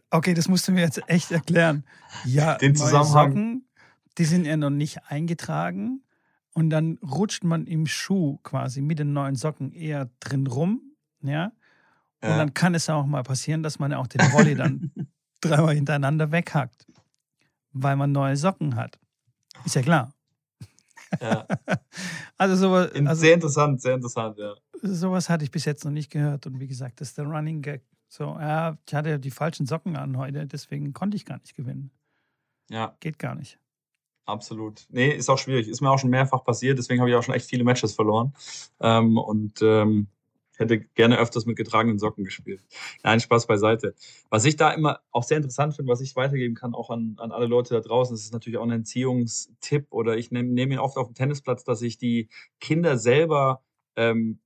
Okay, das musst du mir jetzt echt erklären. Ja, Den Zusammenhang. Socken, die sind ja noch nicht eingetragen. Und dann rutscht man im Schuh quasi mit den neuen Socken eher drin rum. Ja. Und ja. dann kann es auch mal passieren, dass man auch den Volley dann dreimal hintereinander weghackt, weil man neue Socken hat. Ist ja klar. Ja. also sowas. Also, sehr interessant, sehr interessant, ja. Sowas hatte ich bis jetzt noch nicht gehört. Und wie gesagt, das ist der Running Gag. So, ja, ich hatte die falschen Socken an heute, deswegen konnte ich gar nicht gewinnen. Ja. Geht gar nicht. Absolut. Nee, ist auch schwierig. Ist mir auch schon mehrfach passiert, deswegen habe ich auch schon echt viele Matches verloren. Ähm, und ähm, hätte gerne öfters mit getragenen Socken gespielt. Nein, Spaß beiseite. Was ich da immer auch sehr interessant finde, was ich weitergeben kann, auch an, an alle Leute da draußen, das ist natürlich auch ein Entziehungstipp oder ich nehme nehm ihn oft auf dem Tennisplatz, dass ich die Kinder selber, ähm,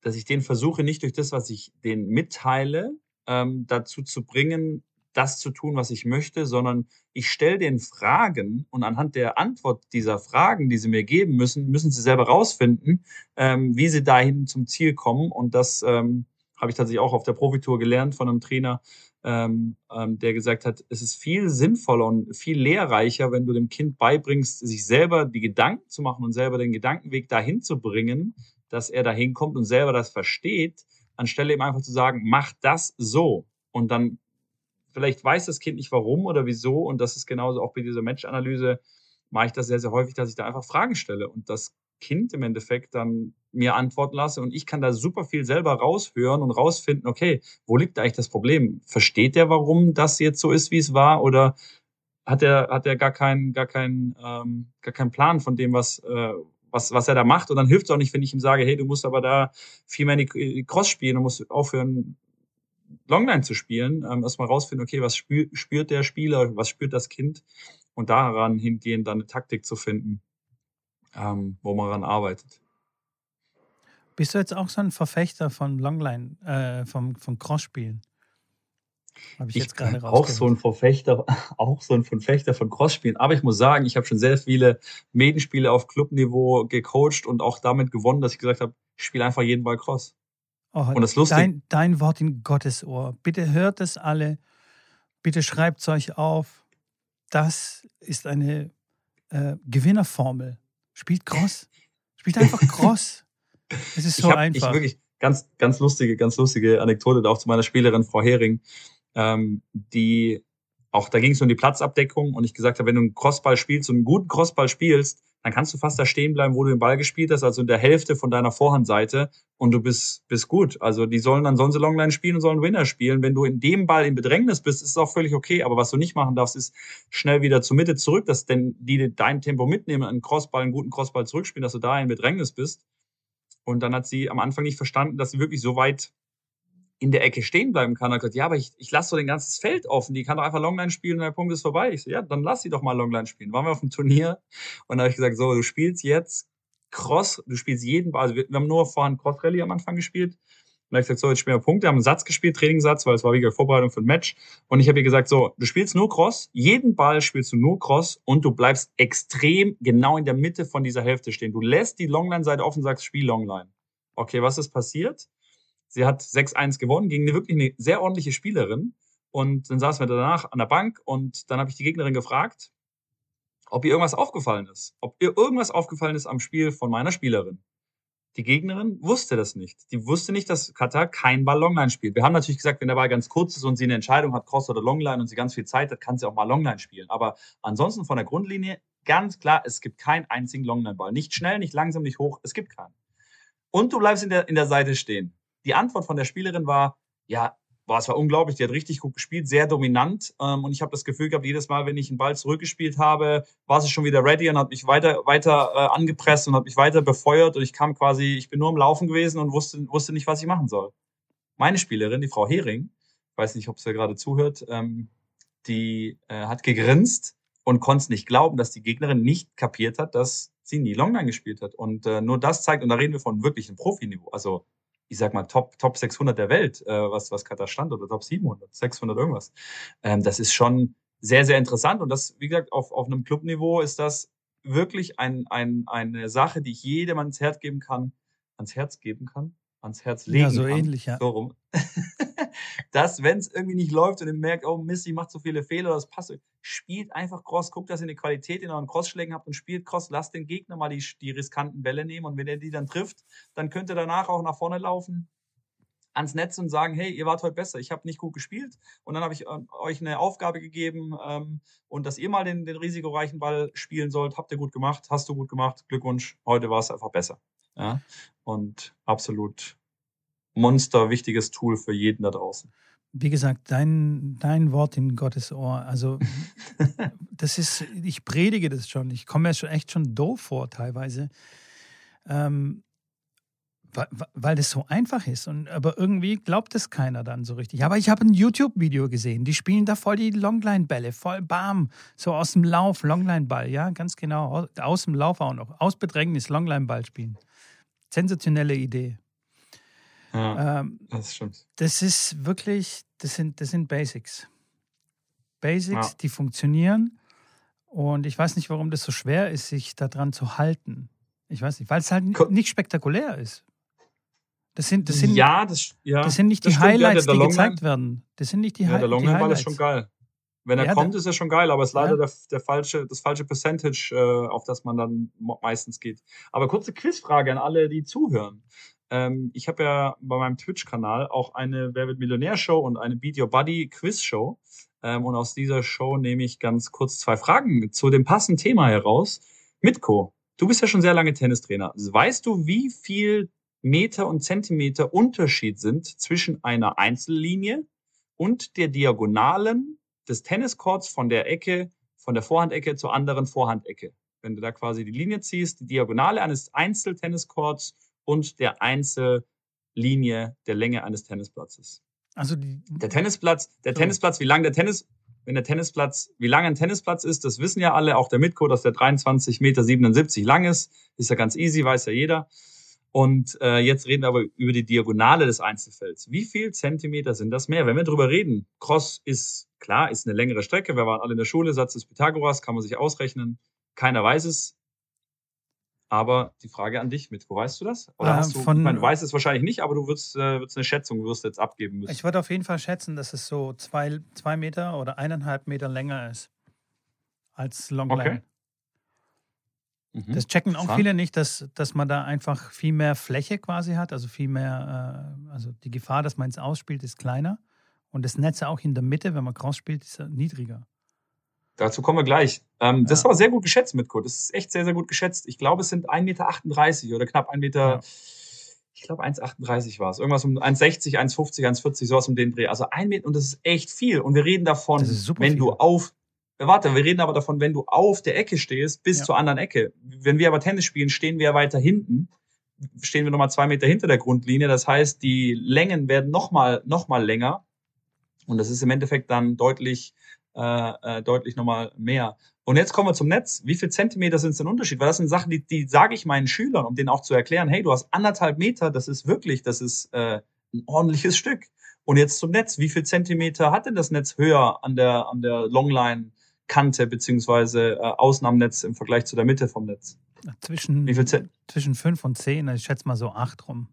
dass ich denen versuche, nicht durch das, was ich denen mitteile, ähm, dazu zu bringen, das zu tun, was ich möchte, sondern ich stelle den Fragen und anhand der Antwort dieser Fragen, die sie mir geben müssen, müssen sie selber rausfinden, ähm, wie sie dahin zum Ziel kommen. Und das ähm, habe ich tatsächlich auch auf der Profitour gelernt von einem Trainer, ähm, ähm, der gesagt hat, es ist viel sinnvoller und viel lehrreicher, wenn du dem Kind beibringst, sich selber die Gedanken zu machen und selber den Gedankenweg dahin zu bringen, dass er dahin kommt und selber das versteht, anstelle ihm einfach zu sagen, mach das so. Und dann vielleicht weiß das Kind nicht warum oder wieso. Und das ist genauso auch bei dieser Match-Analyse, mache ich das sehr, sehr häufig, dass ich da einfach Fragen stelle und das Kind im Endeffekt dann mir antworten lasse und ich kann da super viel selber raushören und rausfinden, okay, wo liegt eigentlich das Problem? Versteht der, warum das jetzt so ist, wie es war oder hat er hat er gar keinen gar keinen ähm, gar keinen Plan von dem, was äh, was, was er da macht. Und dann hilft es auch nicht, wenn ich ihm sage, hey, du musst aber da viel mehr in die Cross spielen, du musst aufhören, Longline zu spielen, ähm, erstmal rausfinden, okay, was spür, spürt der Spieler, was spürt das Kind und daran hingehend dann eine Taktik zu finden, ähm, wo man daran arbeitet. Bist du jetzt auch so ein Verfechter von Longline, äh, vom, vom Cross-Spielen? Habe ich, ich jetzt gerade auch so ein Verfechter, auch so ein Verfechter von Cross-Spielen. Aber ich muss sagen, ich habe schon sehr viele Medenspiele auf Clubniveau gecoacht und auch damit gewonnen, dass ich gesagt habe, ich spiele einfach jeden Ball Cross. Oh, und das lustig. Dein, dein Wort in Gottes Ohr. Bitte hört es alle. Bitte schreibt es euch auf. Das ist eine äh, Gewinnerformel. Spielt Cross. Spielt einfach Cross. Es ist so ich hab, einfach. Ich wirklich ganz, ganz lustige, ganz lustige Anekdote auch zu meiner Spielerin Frau Hering, ähm, die auch da ging es um die Platzabdeckung und ich gesagt habe, wenn du einen Crossball spielst und einen guten Crossball spielst, dann kannst du fast da stehen bleiben, wo du den Ball gespielt hast, also in der Hälfte von deiner Vorhandseite und du bist, bist gut. Also die sollen dann sonst Longline spielen und sollen Winner spielen. Wenn du in dem Ball in Bedrängnis bist, ist es auch völlig okay. Aber was du nicht machen darfst, ist schnell wieder zur Mitte zurück, dass denn die dein Tempo mitnehmen, einen Crossball, einen guten Crossball zurückspielen, dass du da in Bedrängnis bist. Und dann hat sie am Anfang nicht verstanden, dass sie wirklich so weit in der Ecke stehen bleiben kann. Er hat gesagt, ja, aber ich, ich lasse so den ganzes Feld offen. Die kann doch einfach Longline spielen und der Punkt ist vorbei. Ich so, ja, dann lass sie doch mal Longline spielen. Waren wir auf dem Turnier und da habe ich gesagt, so, du spielst jetzt Cross, du spielst jeden Ball. Also wir, wir haben nur vorhin Cross Rally am Anfang gespielt. Und da habe ich gesagt, so, jetzt spielen wir Punkte. Wir haben einen Satz gespielt, Trainingssatz, weil es war wieder Vorbereitung für ein Match. Und ich habe ihr gesagt, so, du spielst nur Cross, jeden Ball spielst du nur Cross und du bleibst extrem genau in der Mitte von dieser Hälfte stehen. Du lässt die Longline-Seite offen sagst, spiel Longline. Okay, was ist passiert? Sie hat 6-1 gewonnen gegen eine wirklich eine sehr ordentliche Spielerin. Und dann saßen wir danach an der Bank und dann habe ich die Gegnerin gefragt, ob ihr irgendwas aufgefallen ist. Ob ihr irgendwas aufgefallen ist am Spiel von meiner Spielerin. Die Gegnerin wusste das nicht. Die wusste nicht, dass Katar kein Ball Longline spielt. Wir haben natürlich gesagt, wenn der Ball ganz kurz ist und sie eine Entscheidung hat, Cross oder Longline und sie ganz viel Zeit hat, kann sie auch mal Longline spielen. Aber ansonsten von der Grundlinie ganz klar, es gibt keinen einzigen Longline-Ball. Nicht schnell, nicht langsam, nicht hoch, es gibt keinen. Und du bleibst in der, in der Seite stehen die Antwort von der Spielerin war, ja, war es war unglaublich, die hat richtig gut gespielt, sehr dominant. Ähm, und ich habe das Gefühl gehabt, jedes Mal, wenn ich einen Ball zurückgespielt habe, war sie schon wieder ready und hat mich weiter, weiter äh, angepresst und hat mich weiter befeuert. Und ich kam quasi, ich bin nur am Laufen gewesen und wusste, wusste nicht, was ich machen soll. Meine Spielerin, die Frau Hering, weiß nicht, ob sie gerade zuhört, ähm, die äh, hat gegrinst und konnte nicht glauben, dass die Gegnerin nicht kapiert hat, dass sie nie Longline gespielt hat. Und äh, nur das zeigt, und da reden wir von wirklichem Profiniveau, also ich sag mal, Top, Top 600 der Welt, äh, was, was Katar stand, oder Top 700, 600 irgendwas. Ähm, das ist schon sehr, sehr interessant. Und das, wie gesagt, auf, auf einem Clubniveau ist das wirklich ein, ein, eine Sache, die ich jedem ans Herz geben kann, ans Herz geben kann, ans Herz legen Ja, so kann. ähnlich, ja. So rum. dass, wenn es irgendwie nicht läuft und ihr merkt, oh Mist, ich mache so viele Fehler, das passt, spielt einfach Cross, guckt, dass ihr eine Qualität in euren Crossschlägen habt und spielt Cross, lasst den Gegner mal die, die riskanten Bälle nehmen und wenn er die dann trifft, dann könnt ihr danach auch nach vorne laufen ans Netz und sagen, hey, ihr wart heute besser, ich habe nicht gut gespielt und dann habe ich ähm, euch eine Aufgabe gegeben ähm, und dass ihr mal den, den risikoreichen Ball spielen sollt, habt ihr gut gemacht, hast du gut gemacht, Glückwunsch, heute war es einfach besser. Ja? Und absolut Monster, wichtiges Tool für jeden da draußen. Wie gesagt, dein, dein Wort in Gottes Ohr. Also, das ist, ich predige das schon. Ich komme mir schon echt schon doof vor, teilweise. Ähm, weil, weil das so einfach ist. Und, aber irgendwie glaubt es keiner dann so richtig. Aber ich habe ein YouTube-Video gesehen. Die spielen da voll die Longline-Bälle, voll bam. So aus dem Lauf, Longline-Ball, ja, ganz genau. Aus, aus dem Lauf auch noch. Aus Bedrängnis, Longline-Ball spielen. Sensationelle Idee. Ja, ähm, das stimmt. Das ist wirklich, das sind, das sind Basics. Basics, ja. die funktionieren. Und ich weiß nicht, warum das so schwer ist, sich daran zu halten. Ich weiß nicht, weil es halt nicht spektakulär ist. Das sind, das sind, ja, das, ja, das sind nicht die Highlights, ja, die gezeigt werden. Das sind nicht die, ja, der Long Ball ist schon geil. Wenn er ja, kommt, ist er schon geil, aber es ist leider der, der, falsche, das falsche Percentage, äh, auf das man dann meistens geht. Aber kurze Quizfrage an alle, die zuhören. Ähm, ich habe ja bei meinem Twitch-Kanal auch eine Wer wird Millionär-Show und eine Beat Your Buddy Quiz-Show. Ähm, und aus dieser Show nehme ich ganz kurz zwei Fragen zu dem passenden Thema heraus. Mitko, du bist ja schon sehr lange Tennistrainer. Weißt du, wie viel Meter und Zentimeter Unterschied sind zwischen einer Einzellinie und der Diagonalen des Tenniscourts von der Ecke, von der Vorhandecke zur anderen Vorhandecke? Wenn du da quasi die Linie ziehst, die Diagonale eines Einzeltenniscourts und der Einzellinie der Länge eines Tennisplatzes. Also der Tennisplatz, der so. Tennisplatz, wie lang der Tennis, wenn der Tennisplatz, wie lang ein Tennisplatz ist, das wissen ja alle, auch der Mitko, dass der 23,77 Meter lang ist, ist ja ganz easy, weiß ja jeder. Und äh, jetzt reden wir aber über die Diagonale des Einzelfelds. Wie viel Zentimeter sind das mehr? Wenn wir drüber reden, Cross ist klar, ist eine längere Strecke. Wir waren alle in der Schule, Satz des Pythagoras, kann man sich ausrechnen. Keiner weiß es. Aber die Frage an dich, mit, wo weißt du das? Oder äh, hast du, von, ich meine, du weißt es wahrscheinlich nicht, aber du würdest, äh, würdest eine Schätzung, wirst jetzt abgeben müssen. Ich würde auf jeden Fall schätzen, dass es so zwei, zwei Meter oder eineinhalb Meter länger ist als Longline. Okay. Mhm. Das checken auch viele nicht, dass, dass man da einfach viel mehr Fläche quasi hat, also viel mehr, äh, also die Gefahr, dass man es ausspielt, ist kleiner. Und das Netz auch in der Mitte, wenn man Cross spielt, ist niedriger. Dazu kommen wir gleich. Ähm, ja. Das war sehr gut geschätzt, Mitko. Das ist echt sehr, sehr gut geschätzt. Ich glaube, es sind 1,38 Meter oder knapp 1 Meter, ja. ich glaube 1,38 war es. Irgendwas um 1,60, 1,50, 1,40, sowas um den Dreh. Also ein Meter, und das ist echt viel. Und wir reden davon, wenn viel. du auf, Warte, wir reden aber davon, wenn du auf der Ecke stehst, bis ja. zur anderen Ecke. Wenn wir aber Tennis spielen, stehen wir weiter hinten. Stehen wir nochmal zwei Meter hinter der Grundlinie. Das heißt, die Längen werden nochmal noch mal länger. Und das ist im Endeffekt dann deutlich, äh, äh, deutlich nochmal mehr. Und jetzt kommen wir zum Netz. Wie viel Zentimeter sind es denn Unterschied? Weil das sind Sachen, die, die sage ich meinen Schülern, um denen auch zu erklären, hey, du hast anderthalb Meter, das ist wirklich, das ist äh, ein ordentliches Stück. Und jetzt zum Netz. Wie viel Zentimeter hat denn das Netz höher an der, an der Longline Kante beziehungsweise äh, außen am Netz im Vergleich zu der Mitte vom Netz? Zwischen, Wie viel Zent zwischen 5 und 10, ich schätze mal so 8 rum.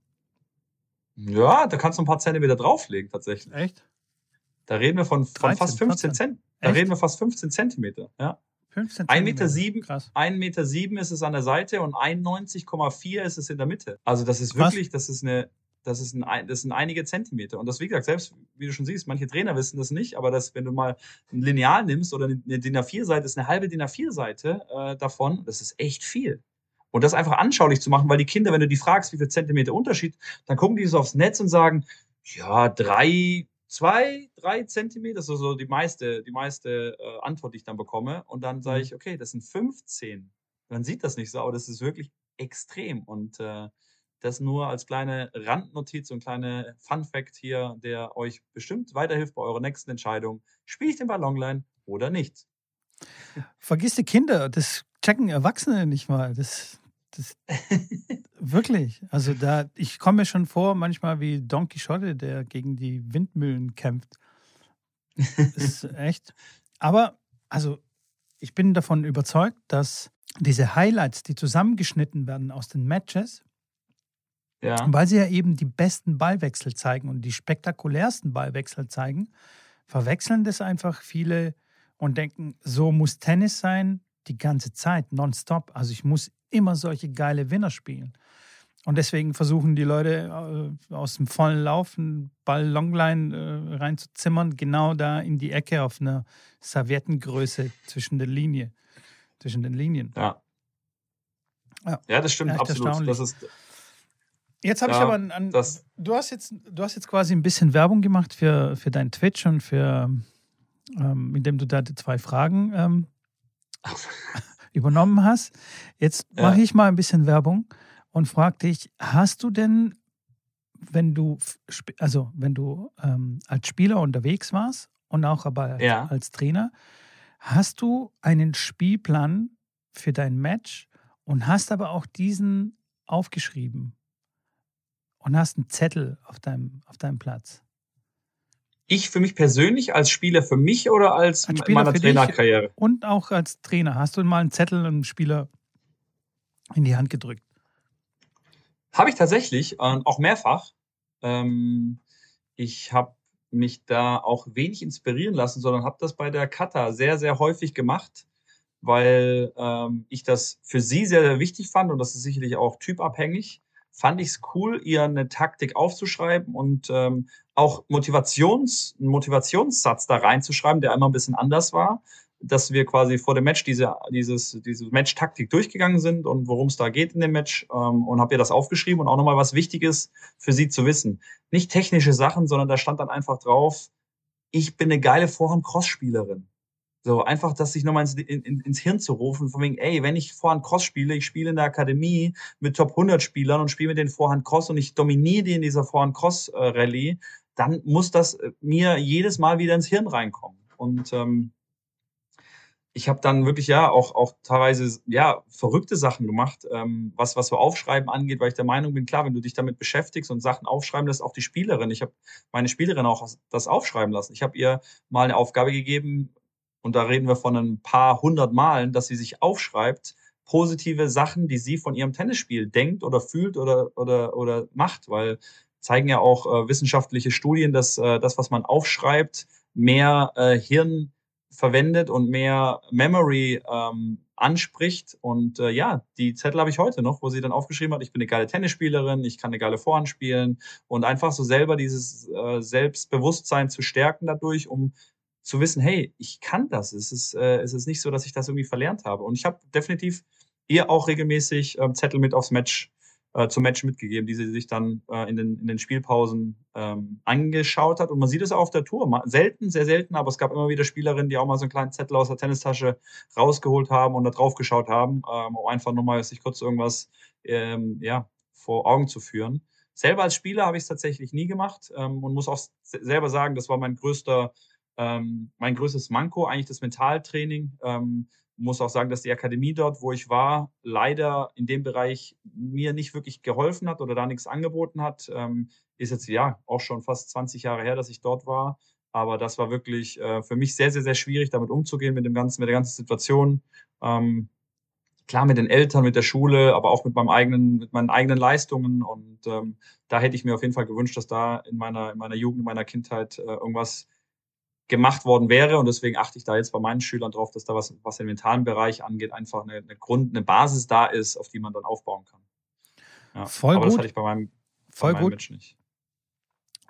Ja, da kannst du ein paar Zentimeter drauflegen tatsächlich. Echt? Da reden wir von, von 13, fast 15 Zentimeter. Da reden wir fast 15 Zentimeter. Ja. 15 1,7 Meter, sieben, 1 Meter sieben ist es an der Seite und 91,4 ist es in der Mitte. Also das ist wirklich, das ist eine, das, ist ein, das sind einige Zentimeter. Und das, wie gesagt, selbst, wie du schon siehst, manche Trainer wissen das nicht, aber das, wenn du mal ein Lineal nimmst oder eine DIN A4-Seite, ist eine halbe DIN A4-Seite äh, davon, das ist echt viel. Und das einfach anschaulich zu machen, weil die Kinder, wenn du die fragst, wie viel Zentimeter Unterschied, dann gucken die so aufs Netz und sagen, ja, drei, zwei, drei Zentimeter, das ist so die meiste, die meiste äh, Antwort, die ich dann bekomme. Und dann sage mhm. ich, okay, das sind 15. Man sieht das nicht so, aber das ist wirklich extrem. Und äh, das nur als kleine Randnotiz und kleine Fun Fact hier, der euch bestimmt weiterhilft bei eurer nächsten Entscheidung. Spiele ich den Ballonline oder nicht? Vergiss die Kinder, das checken Erwachsene nicht mal. Das, das wirklich. Also da, ich komme mir schon vor, manchmal wie Don Quixote, der gegen die Windmühlen kämpft. Das ist echt. Aber, also, ich bin davon überzeugt, dass diese Highlights, die zusammengeschnitten werden aus den Matches, ja. weil sie ja eben die besten Ballwechsel zeigen und die spektakulärsten Ballwechsel zeigen, verwechseln das einfach viele und denken, so muss Tennis sein, die ganze Zeit, nonstop. Also ich muss immer solche geile Winner spielen. Und deswegen versuchen die Leute äh, aus dem vollen Lauf einen Ball Longline äh, reinzuzimmern, genau da in die Ecke auf einer Serviettengröße zwischen der Linie, zwischen den Linien. Ja. Ja, ja das stimmt absolut. Das ist, jetzt habe ja, ich aber an, an du hast jetzt du hast jetzt quasi ein bisschen Werbung gemacht für, für dein Twitch und für ähm, indem du da die zwei Fragen ähm, übernommen hast. Jetzt ja. mache ich mal ein bisschen Werbung und frage dich, hast du denn, wenn du, also wenn du ähm, als Spieler unterwegs warst und auch aber ja. als Trainer, hast du einen Spielplan für dein Match und hast aber auch diesen aufgeschrieben und hast einen Zettel auf deinem, auf deinem Platz? Ich für mich persönlich als Spieler für mich oder als, als in meiner Trainerkarriere? Und auch als Trainer. Hast du mal einen Zettel einem Spieler in die Hand gedrückt? Habe ich tatsächlich, auch mehrfach. Ähm, ich habe mich da auch wenig inspirieren lassen, sondern habe das bei der Kata sehr, sehr häufig gemacht, weil ähm, ich das für sie sehr, sehr wichtig fand und das ist sicherlich auch typabhängig. Fand ich es cool, ihr eine Taktik aufzuschreiben und ähm, auch Motivations, einen Motivationssatz da reinzuschreiben, der einmal ein bisschen anders war dass wir quasi vor dem Match diese, dieses, diese Match-Taktik durchgegangen sind und worum es da geht in dem Match ähm, und habe ihr das aufgeschrieben und auch nochmal was Wichtiges für sie zu wissen. Nicht technische Sachen, sondern da stand dann einfach drauf, ich bin eine geile Vorhand-Cross-Spielerin. So, einfach das sich nochmal ins, in, ins Hirn zu rufen, von wegen, ey, wenn ich Vorhand Cross spiele, ich spiele in der Akademie mit Top 100 Spielern und spiele mit den Vorhand Cross und ich dominiere die in dieser Vorhand Cross äh, Rallye, dann muss das äh, mir jedes Mal wieder ins Hirn reinkommen. Und ähm, ich habe dann wirklich ja auch, auch teilweise ja verrückte Sachen gemacht, ähm, was, was so Aufschreiben angeht, weil ich der Meinung bin, klar, wenn du dich damit beschäftigst und Sachen aufschreiben lässt, auch die Spielerin. Ich habe meine Spielerin auch das aufschreiben lassen. Ich habe ihr mal eine Aufgabe gegeben, und da reden wir von ein paar hundert Malen, dass sie sich aufschreibt, positive Sachen, die sie von ihrem Tennisspiel denkt oder fühlt oder, oder, oder macht, weil zeigen ja auch äh, wissenschaftliche Studien, dass äh, das, was man aufschreibt, mehr äh, Hirn verwendet und mehr Memory ähm, anspricht. Und äh, ja, die Zettel habe ich heute noch, wo sie dann aufgeschrieben hat, ich bin eine geile Tennisspielerin, ich kann eine geile Vorhand spielen und einfach so selber dieses äh, Selbstbewusstsein zu stärken dadurch, um zu wissen, hey, ich kann das. Es ist, äh, es ist nicht so, dass ich das irgendwie verlernt habe. Und ich habe definitiv ihr auch regelmäßig ähm, Zettel mit aufs Match äh, zum Match mitgegeben, die sie sich dann äh, in, den, in den Spielpausen ähm, angeschaut hat. Und man sieht es auch auf der Tour. Mal, selten, sehr selten, aber es gab immer wieder Spielerinnen, die auch mal so einen kleinen Zettel aus der Tennistasche rausgeholt haben und da drauf geschaut haben, ähm, um einfach nur mal sich kurz irgendwas ähm, ja, vor Augen zu führen. Selber als Spieler habe ich es tatsächlich nie gemacht ähm, und muss auch selber sagen, das war mein größter, ähm, mein größtes Manko, eigentlich das Mentaltraining. Ähm, muss auch sagen, dass die Akademie dort, wo ich war, leider in dem Bereich mir nicht wirklich geholfen hat oder da nichts angeboten hat. Ähm, ist jetzt ja auch schon fast 20 Jahre her, dass ich dort war. Aber das war wirklich äh, für mich sehr, sehr, sehr schwierig, damit umzugehen, mit dem ganzen, mit der ganzen Situation. Ähm, klar mit den Eltern, mit der Schule, aber auch mit meinem eigenen, mit meinen eigenen Leistungen. Und ähm, da hätte ich mir auf jeden Fall gewünscht, dass da in meiner, in meiner Jugend, in meiner Kindheit äh, irgendwas gemacht worden wäre. Und deswegen achte ich da jetzt bei meinen Schülern drauf, dass da was, was den mentalen Bereich angeht, einfach eine, eine Grund, eine Basis da ist, auf die man dann aufbauen kann. Ja, Voll aber gut. das hatte ich bei meinem, Voll bei meinem gut. Match nicht.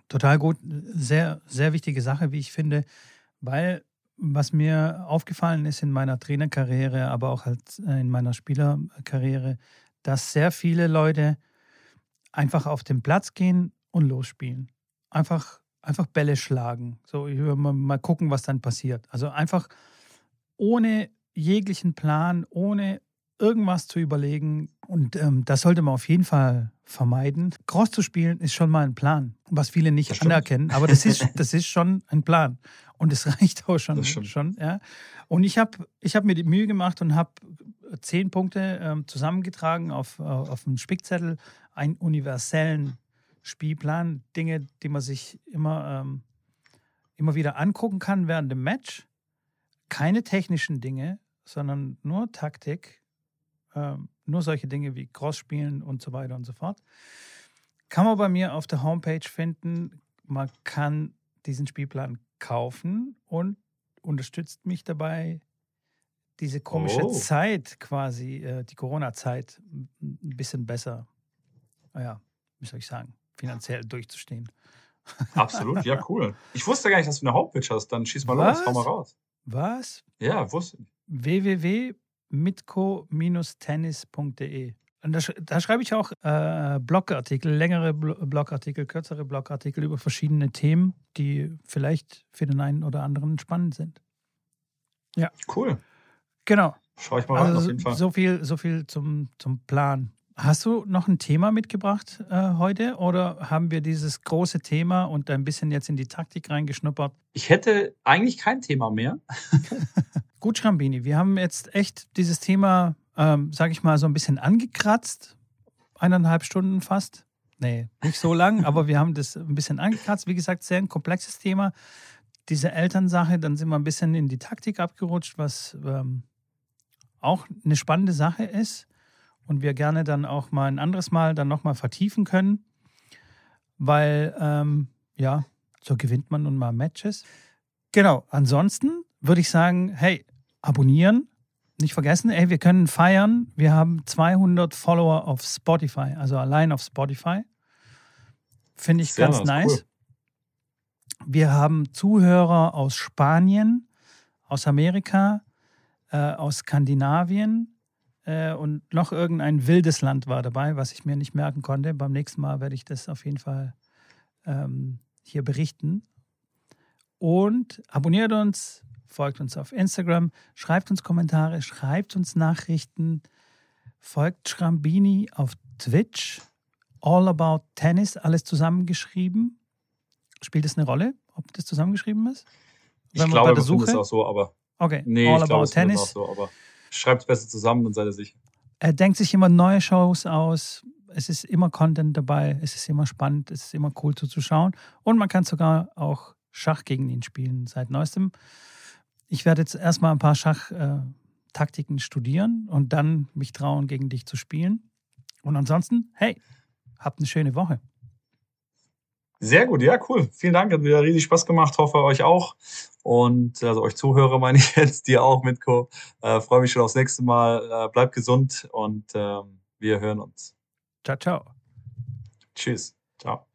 Total gut. Sehr, sehr wichtige Sache, wie ich finde, weil was mir aufgefallen ist in meiner Trainerkarriere, aber auch halt in meiner Spielerkarriere, dass sehr viele Leute einfach auf den Platz gehen und losspielen. Einfach einfach Bälle schlagen. So, ich will mal, mal gucken, was dann passiert. Also einfach ohne jeglichen Plan, ohne irgendwas zu überlegen. Und ähm, das sollte man auf jeden Fall vermeiden. Cross zu spielen ist schon mal ein Plan, was viele nicht anerkennen, aber das ist, das ist schon ein Plan. Und es reicht auch schon. schon ja. Und ich habe ich hab mir die Mühe gemacht und habe zehn Punkte ähm, zusammengetragen auf, auf einem Spickzettel, einen universellen Spielplan, Dinge, die man sich immer, ähm, immer wieder angucken kann während dem Match. Keine technischen Dinge, sondern nur Taktik, ähm, nur solche Dinge wie Cross spielen und so weiter und so fort. Kann man bei mir auf der Homepage finden. Man kann diesen Spielplan kaufen und unterstützt mich dabei, diese komische oh. Zeit quasi, äh, die Corona-Zeit, ein bisschen besser, naja, wie soll ich sagen, finanziell durchzustehen. Absolut, ja, cool. Ich wusste gar nicht, dass du eine Homepage hast. Dann schieß mal Was? los, hau mal raus. Was? Ja, wusste ich. www.mitco-tennis.de und da, da, schreibe ich auch äh, Blogartikel, längere Blogartikel, kürzere Blogartikel über verschiedene Themen, die vielleicht für den einen oder anderen spannend sind. Ja. Cool. Genau. Schau ich mal also rein, auf jeden Fall. So viel, so viel zum, zum Plan. Hast du noch ein Thema mitgebracht äh, heute oder haben wir dieses große Thema und ein bisschen jetzt in die Taktik reingeschnuppert? Ich hätte eigentlich kein Thema mehr. Gut, Schrambini, wir haben jetzt echt dieses Thema, ähm, sage ich mal, so ein bisschen angekratzt. Eineinhalb Stunden fast. Nee, nicht so lang, aber wir haben das ein bisschen angekratzt. Wie gesagt, sehr ein komplexes Thema. Diese Elternsache, dann sind wir ein bisschen in die Taktik abgerutscht, was ähm, auch eine spannende Sache ist und wir gerne dann auch mal ein anderes Mal dann nochmal vertiefen können, weil ähm, ja, so gewinnt man nun mal Matches. Genau, ansonsten würde ich sagen, hey, abonnieren, nicht vergessen, ey, wir können feiern. Wir haben 200 Follower auf Spotify, also allein auf Spotify. Finde ich Sehr ganz nice. Cool. Wir haben Zuhörer aus Spanien, aus Amerika, äh, aus Skandinavien, äh, und noch irgendein wildes Land war dabei, was ich mir nicht merken konnte. Beim nächsten Mal werde ich das auf jeden Fall ähm, hier berichten. Und abonniert uns, folgt uns auf Instagram, schreibt uns Kommentare, schreibt uns Nachrichten, folgt Schrambini auf Twitch. All About Tennis, alles zusammengeschrieben. Spielt es eine Rolle, ob das zusammengeschrieben ist? Wenn ich glaube, das ist auch so, aber. Okay, nee, All About glaube, Tennis. So, aber schreibt es besser zusammen und seid ihr sicher. Er denkt sich immer neue Shows aus. Es ist immer Content dabei. Es ist immer spannend. Es ist immer cool zuzuschauen. Und man kann sogar auch Schach gegen ihn spielen seit neuestem. Ich werde jetzt erstmal ein paar Schachtaktiken äh, studieren und dann mich trauen, gegen dich zu spielen. Und ansonsten, hey, habt eine schöne Woche. Sehr gut, ja, cool. Vielen Dank, hat wieder riesig Spaß gemacht. Hoffe euch auch. Und also euch Zuhörer meine ich jetzt, dir auch, Mitko. Äh, Freue mich schon aufs nächste Mal. Äh, bleibt gesund und äh, wir hören uns. Ciao, ciao. Tschüss. Ciao.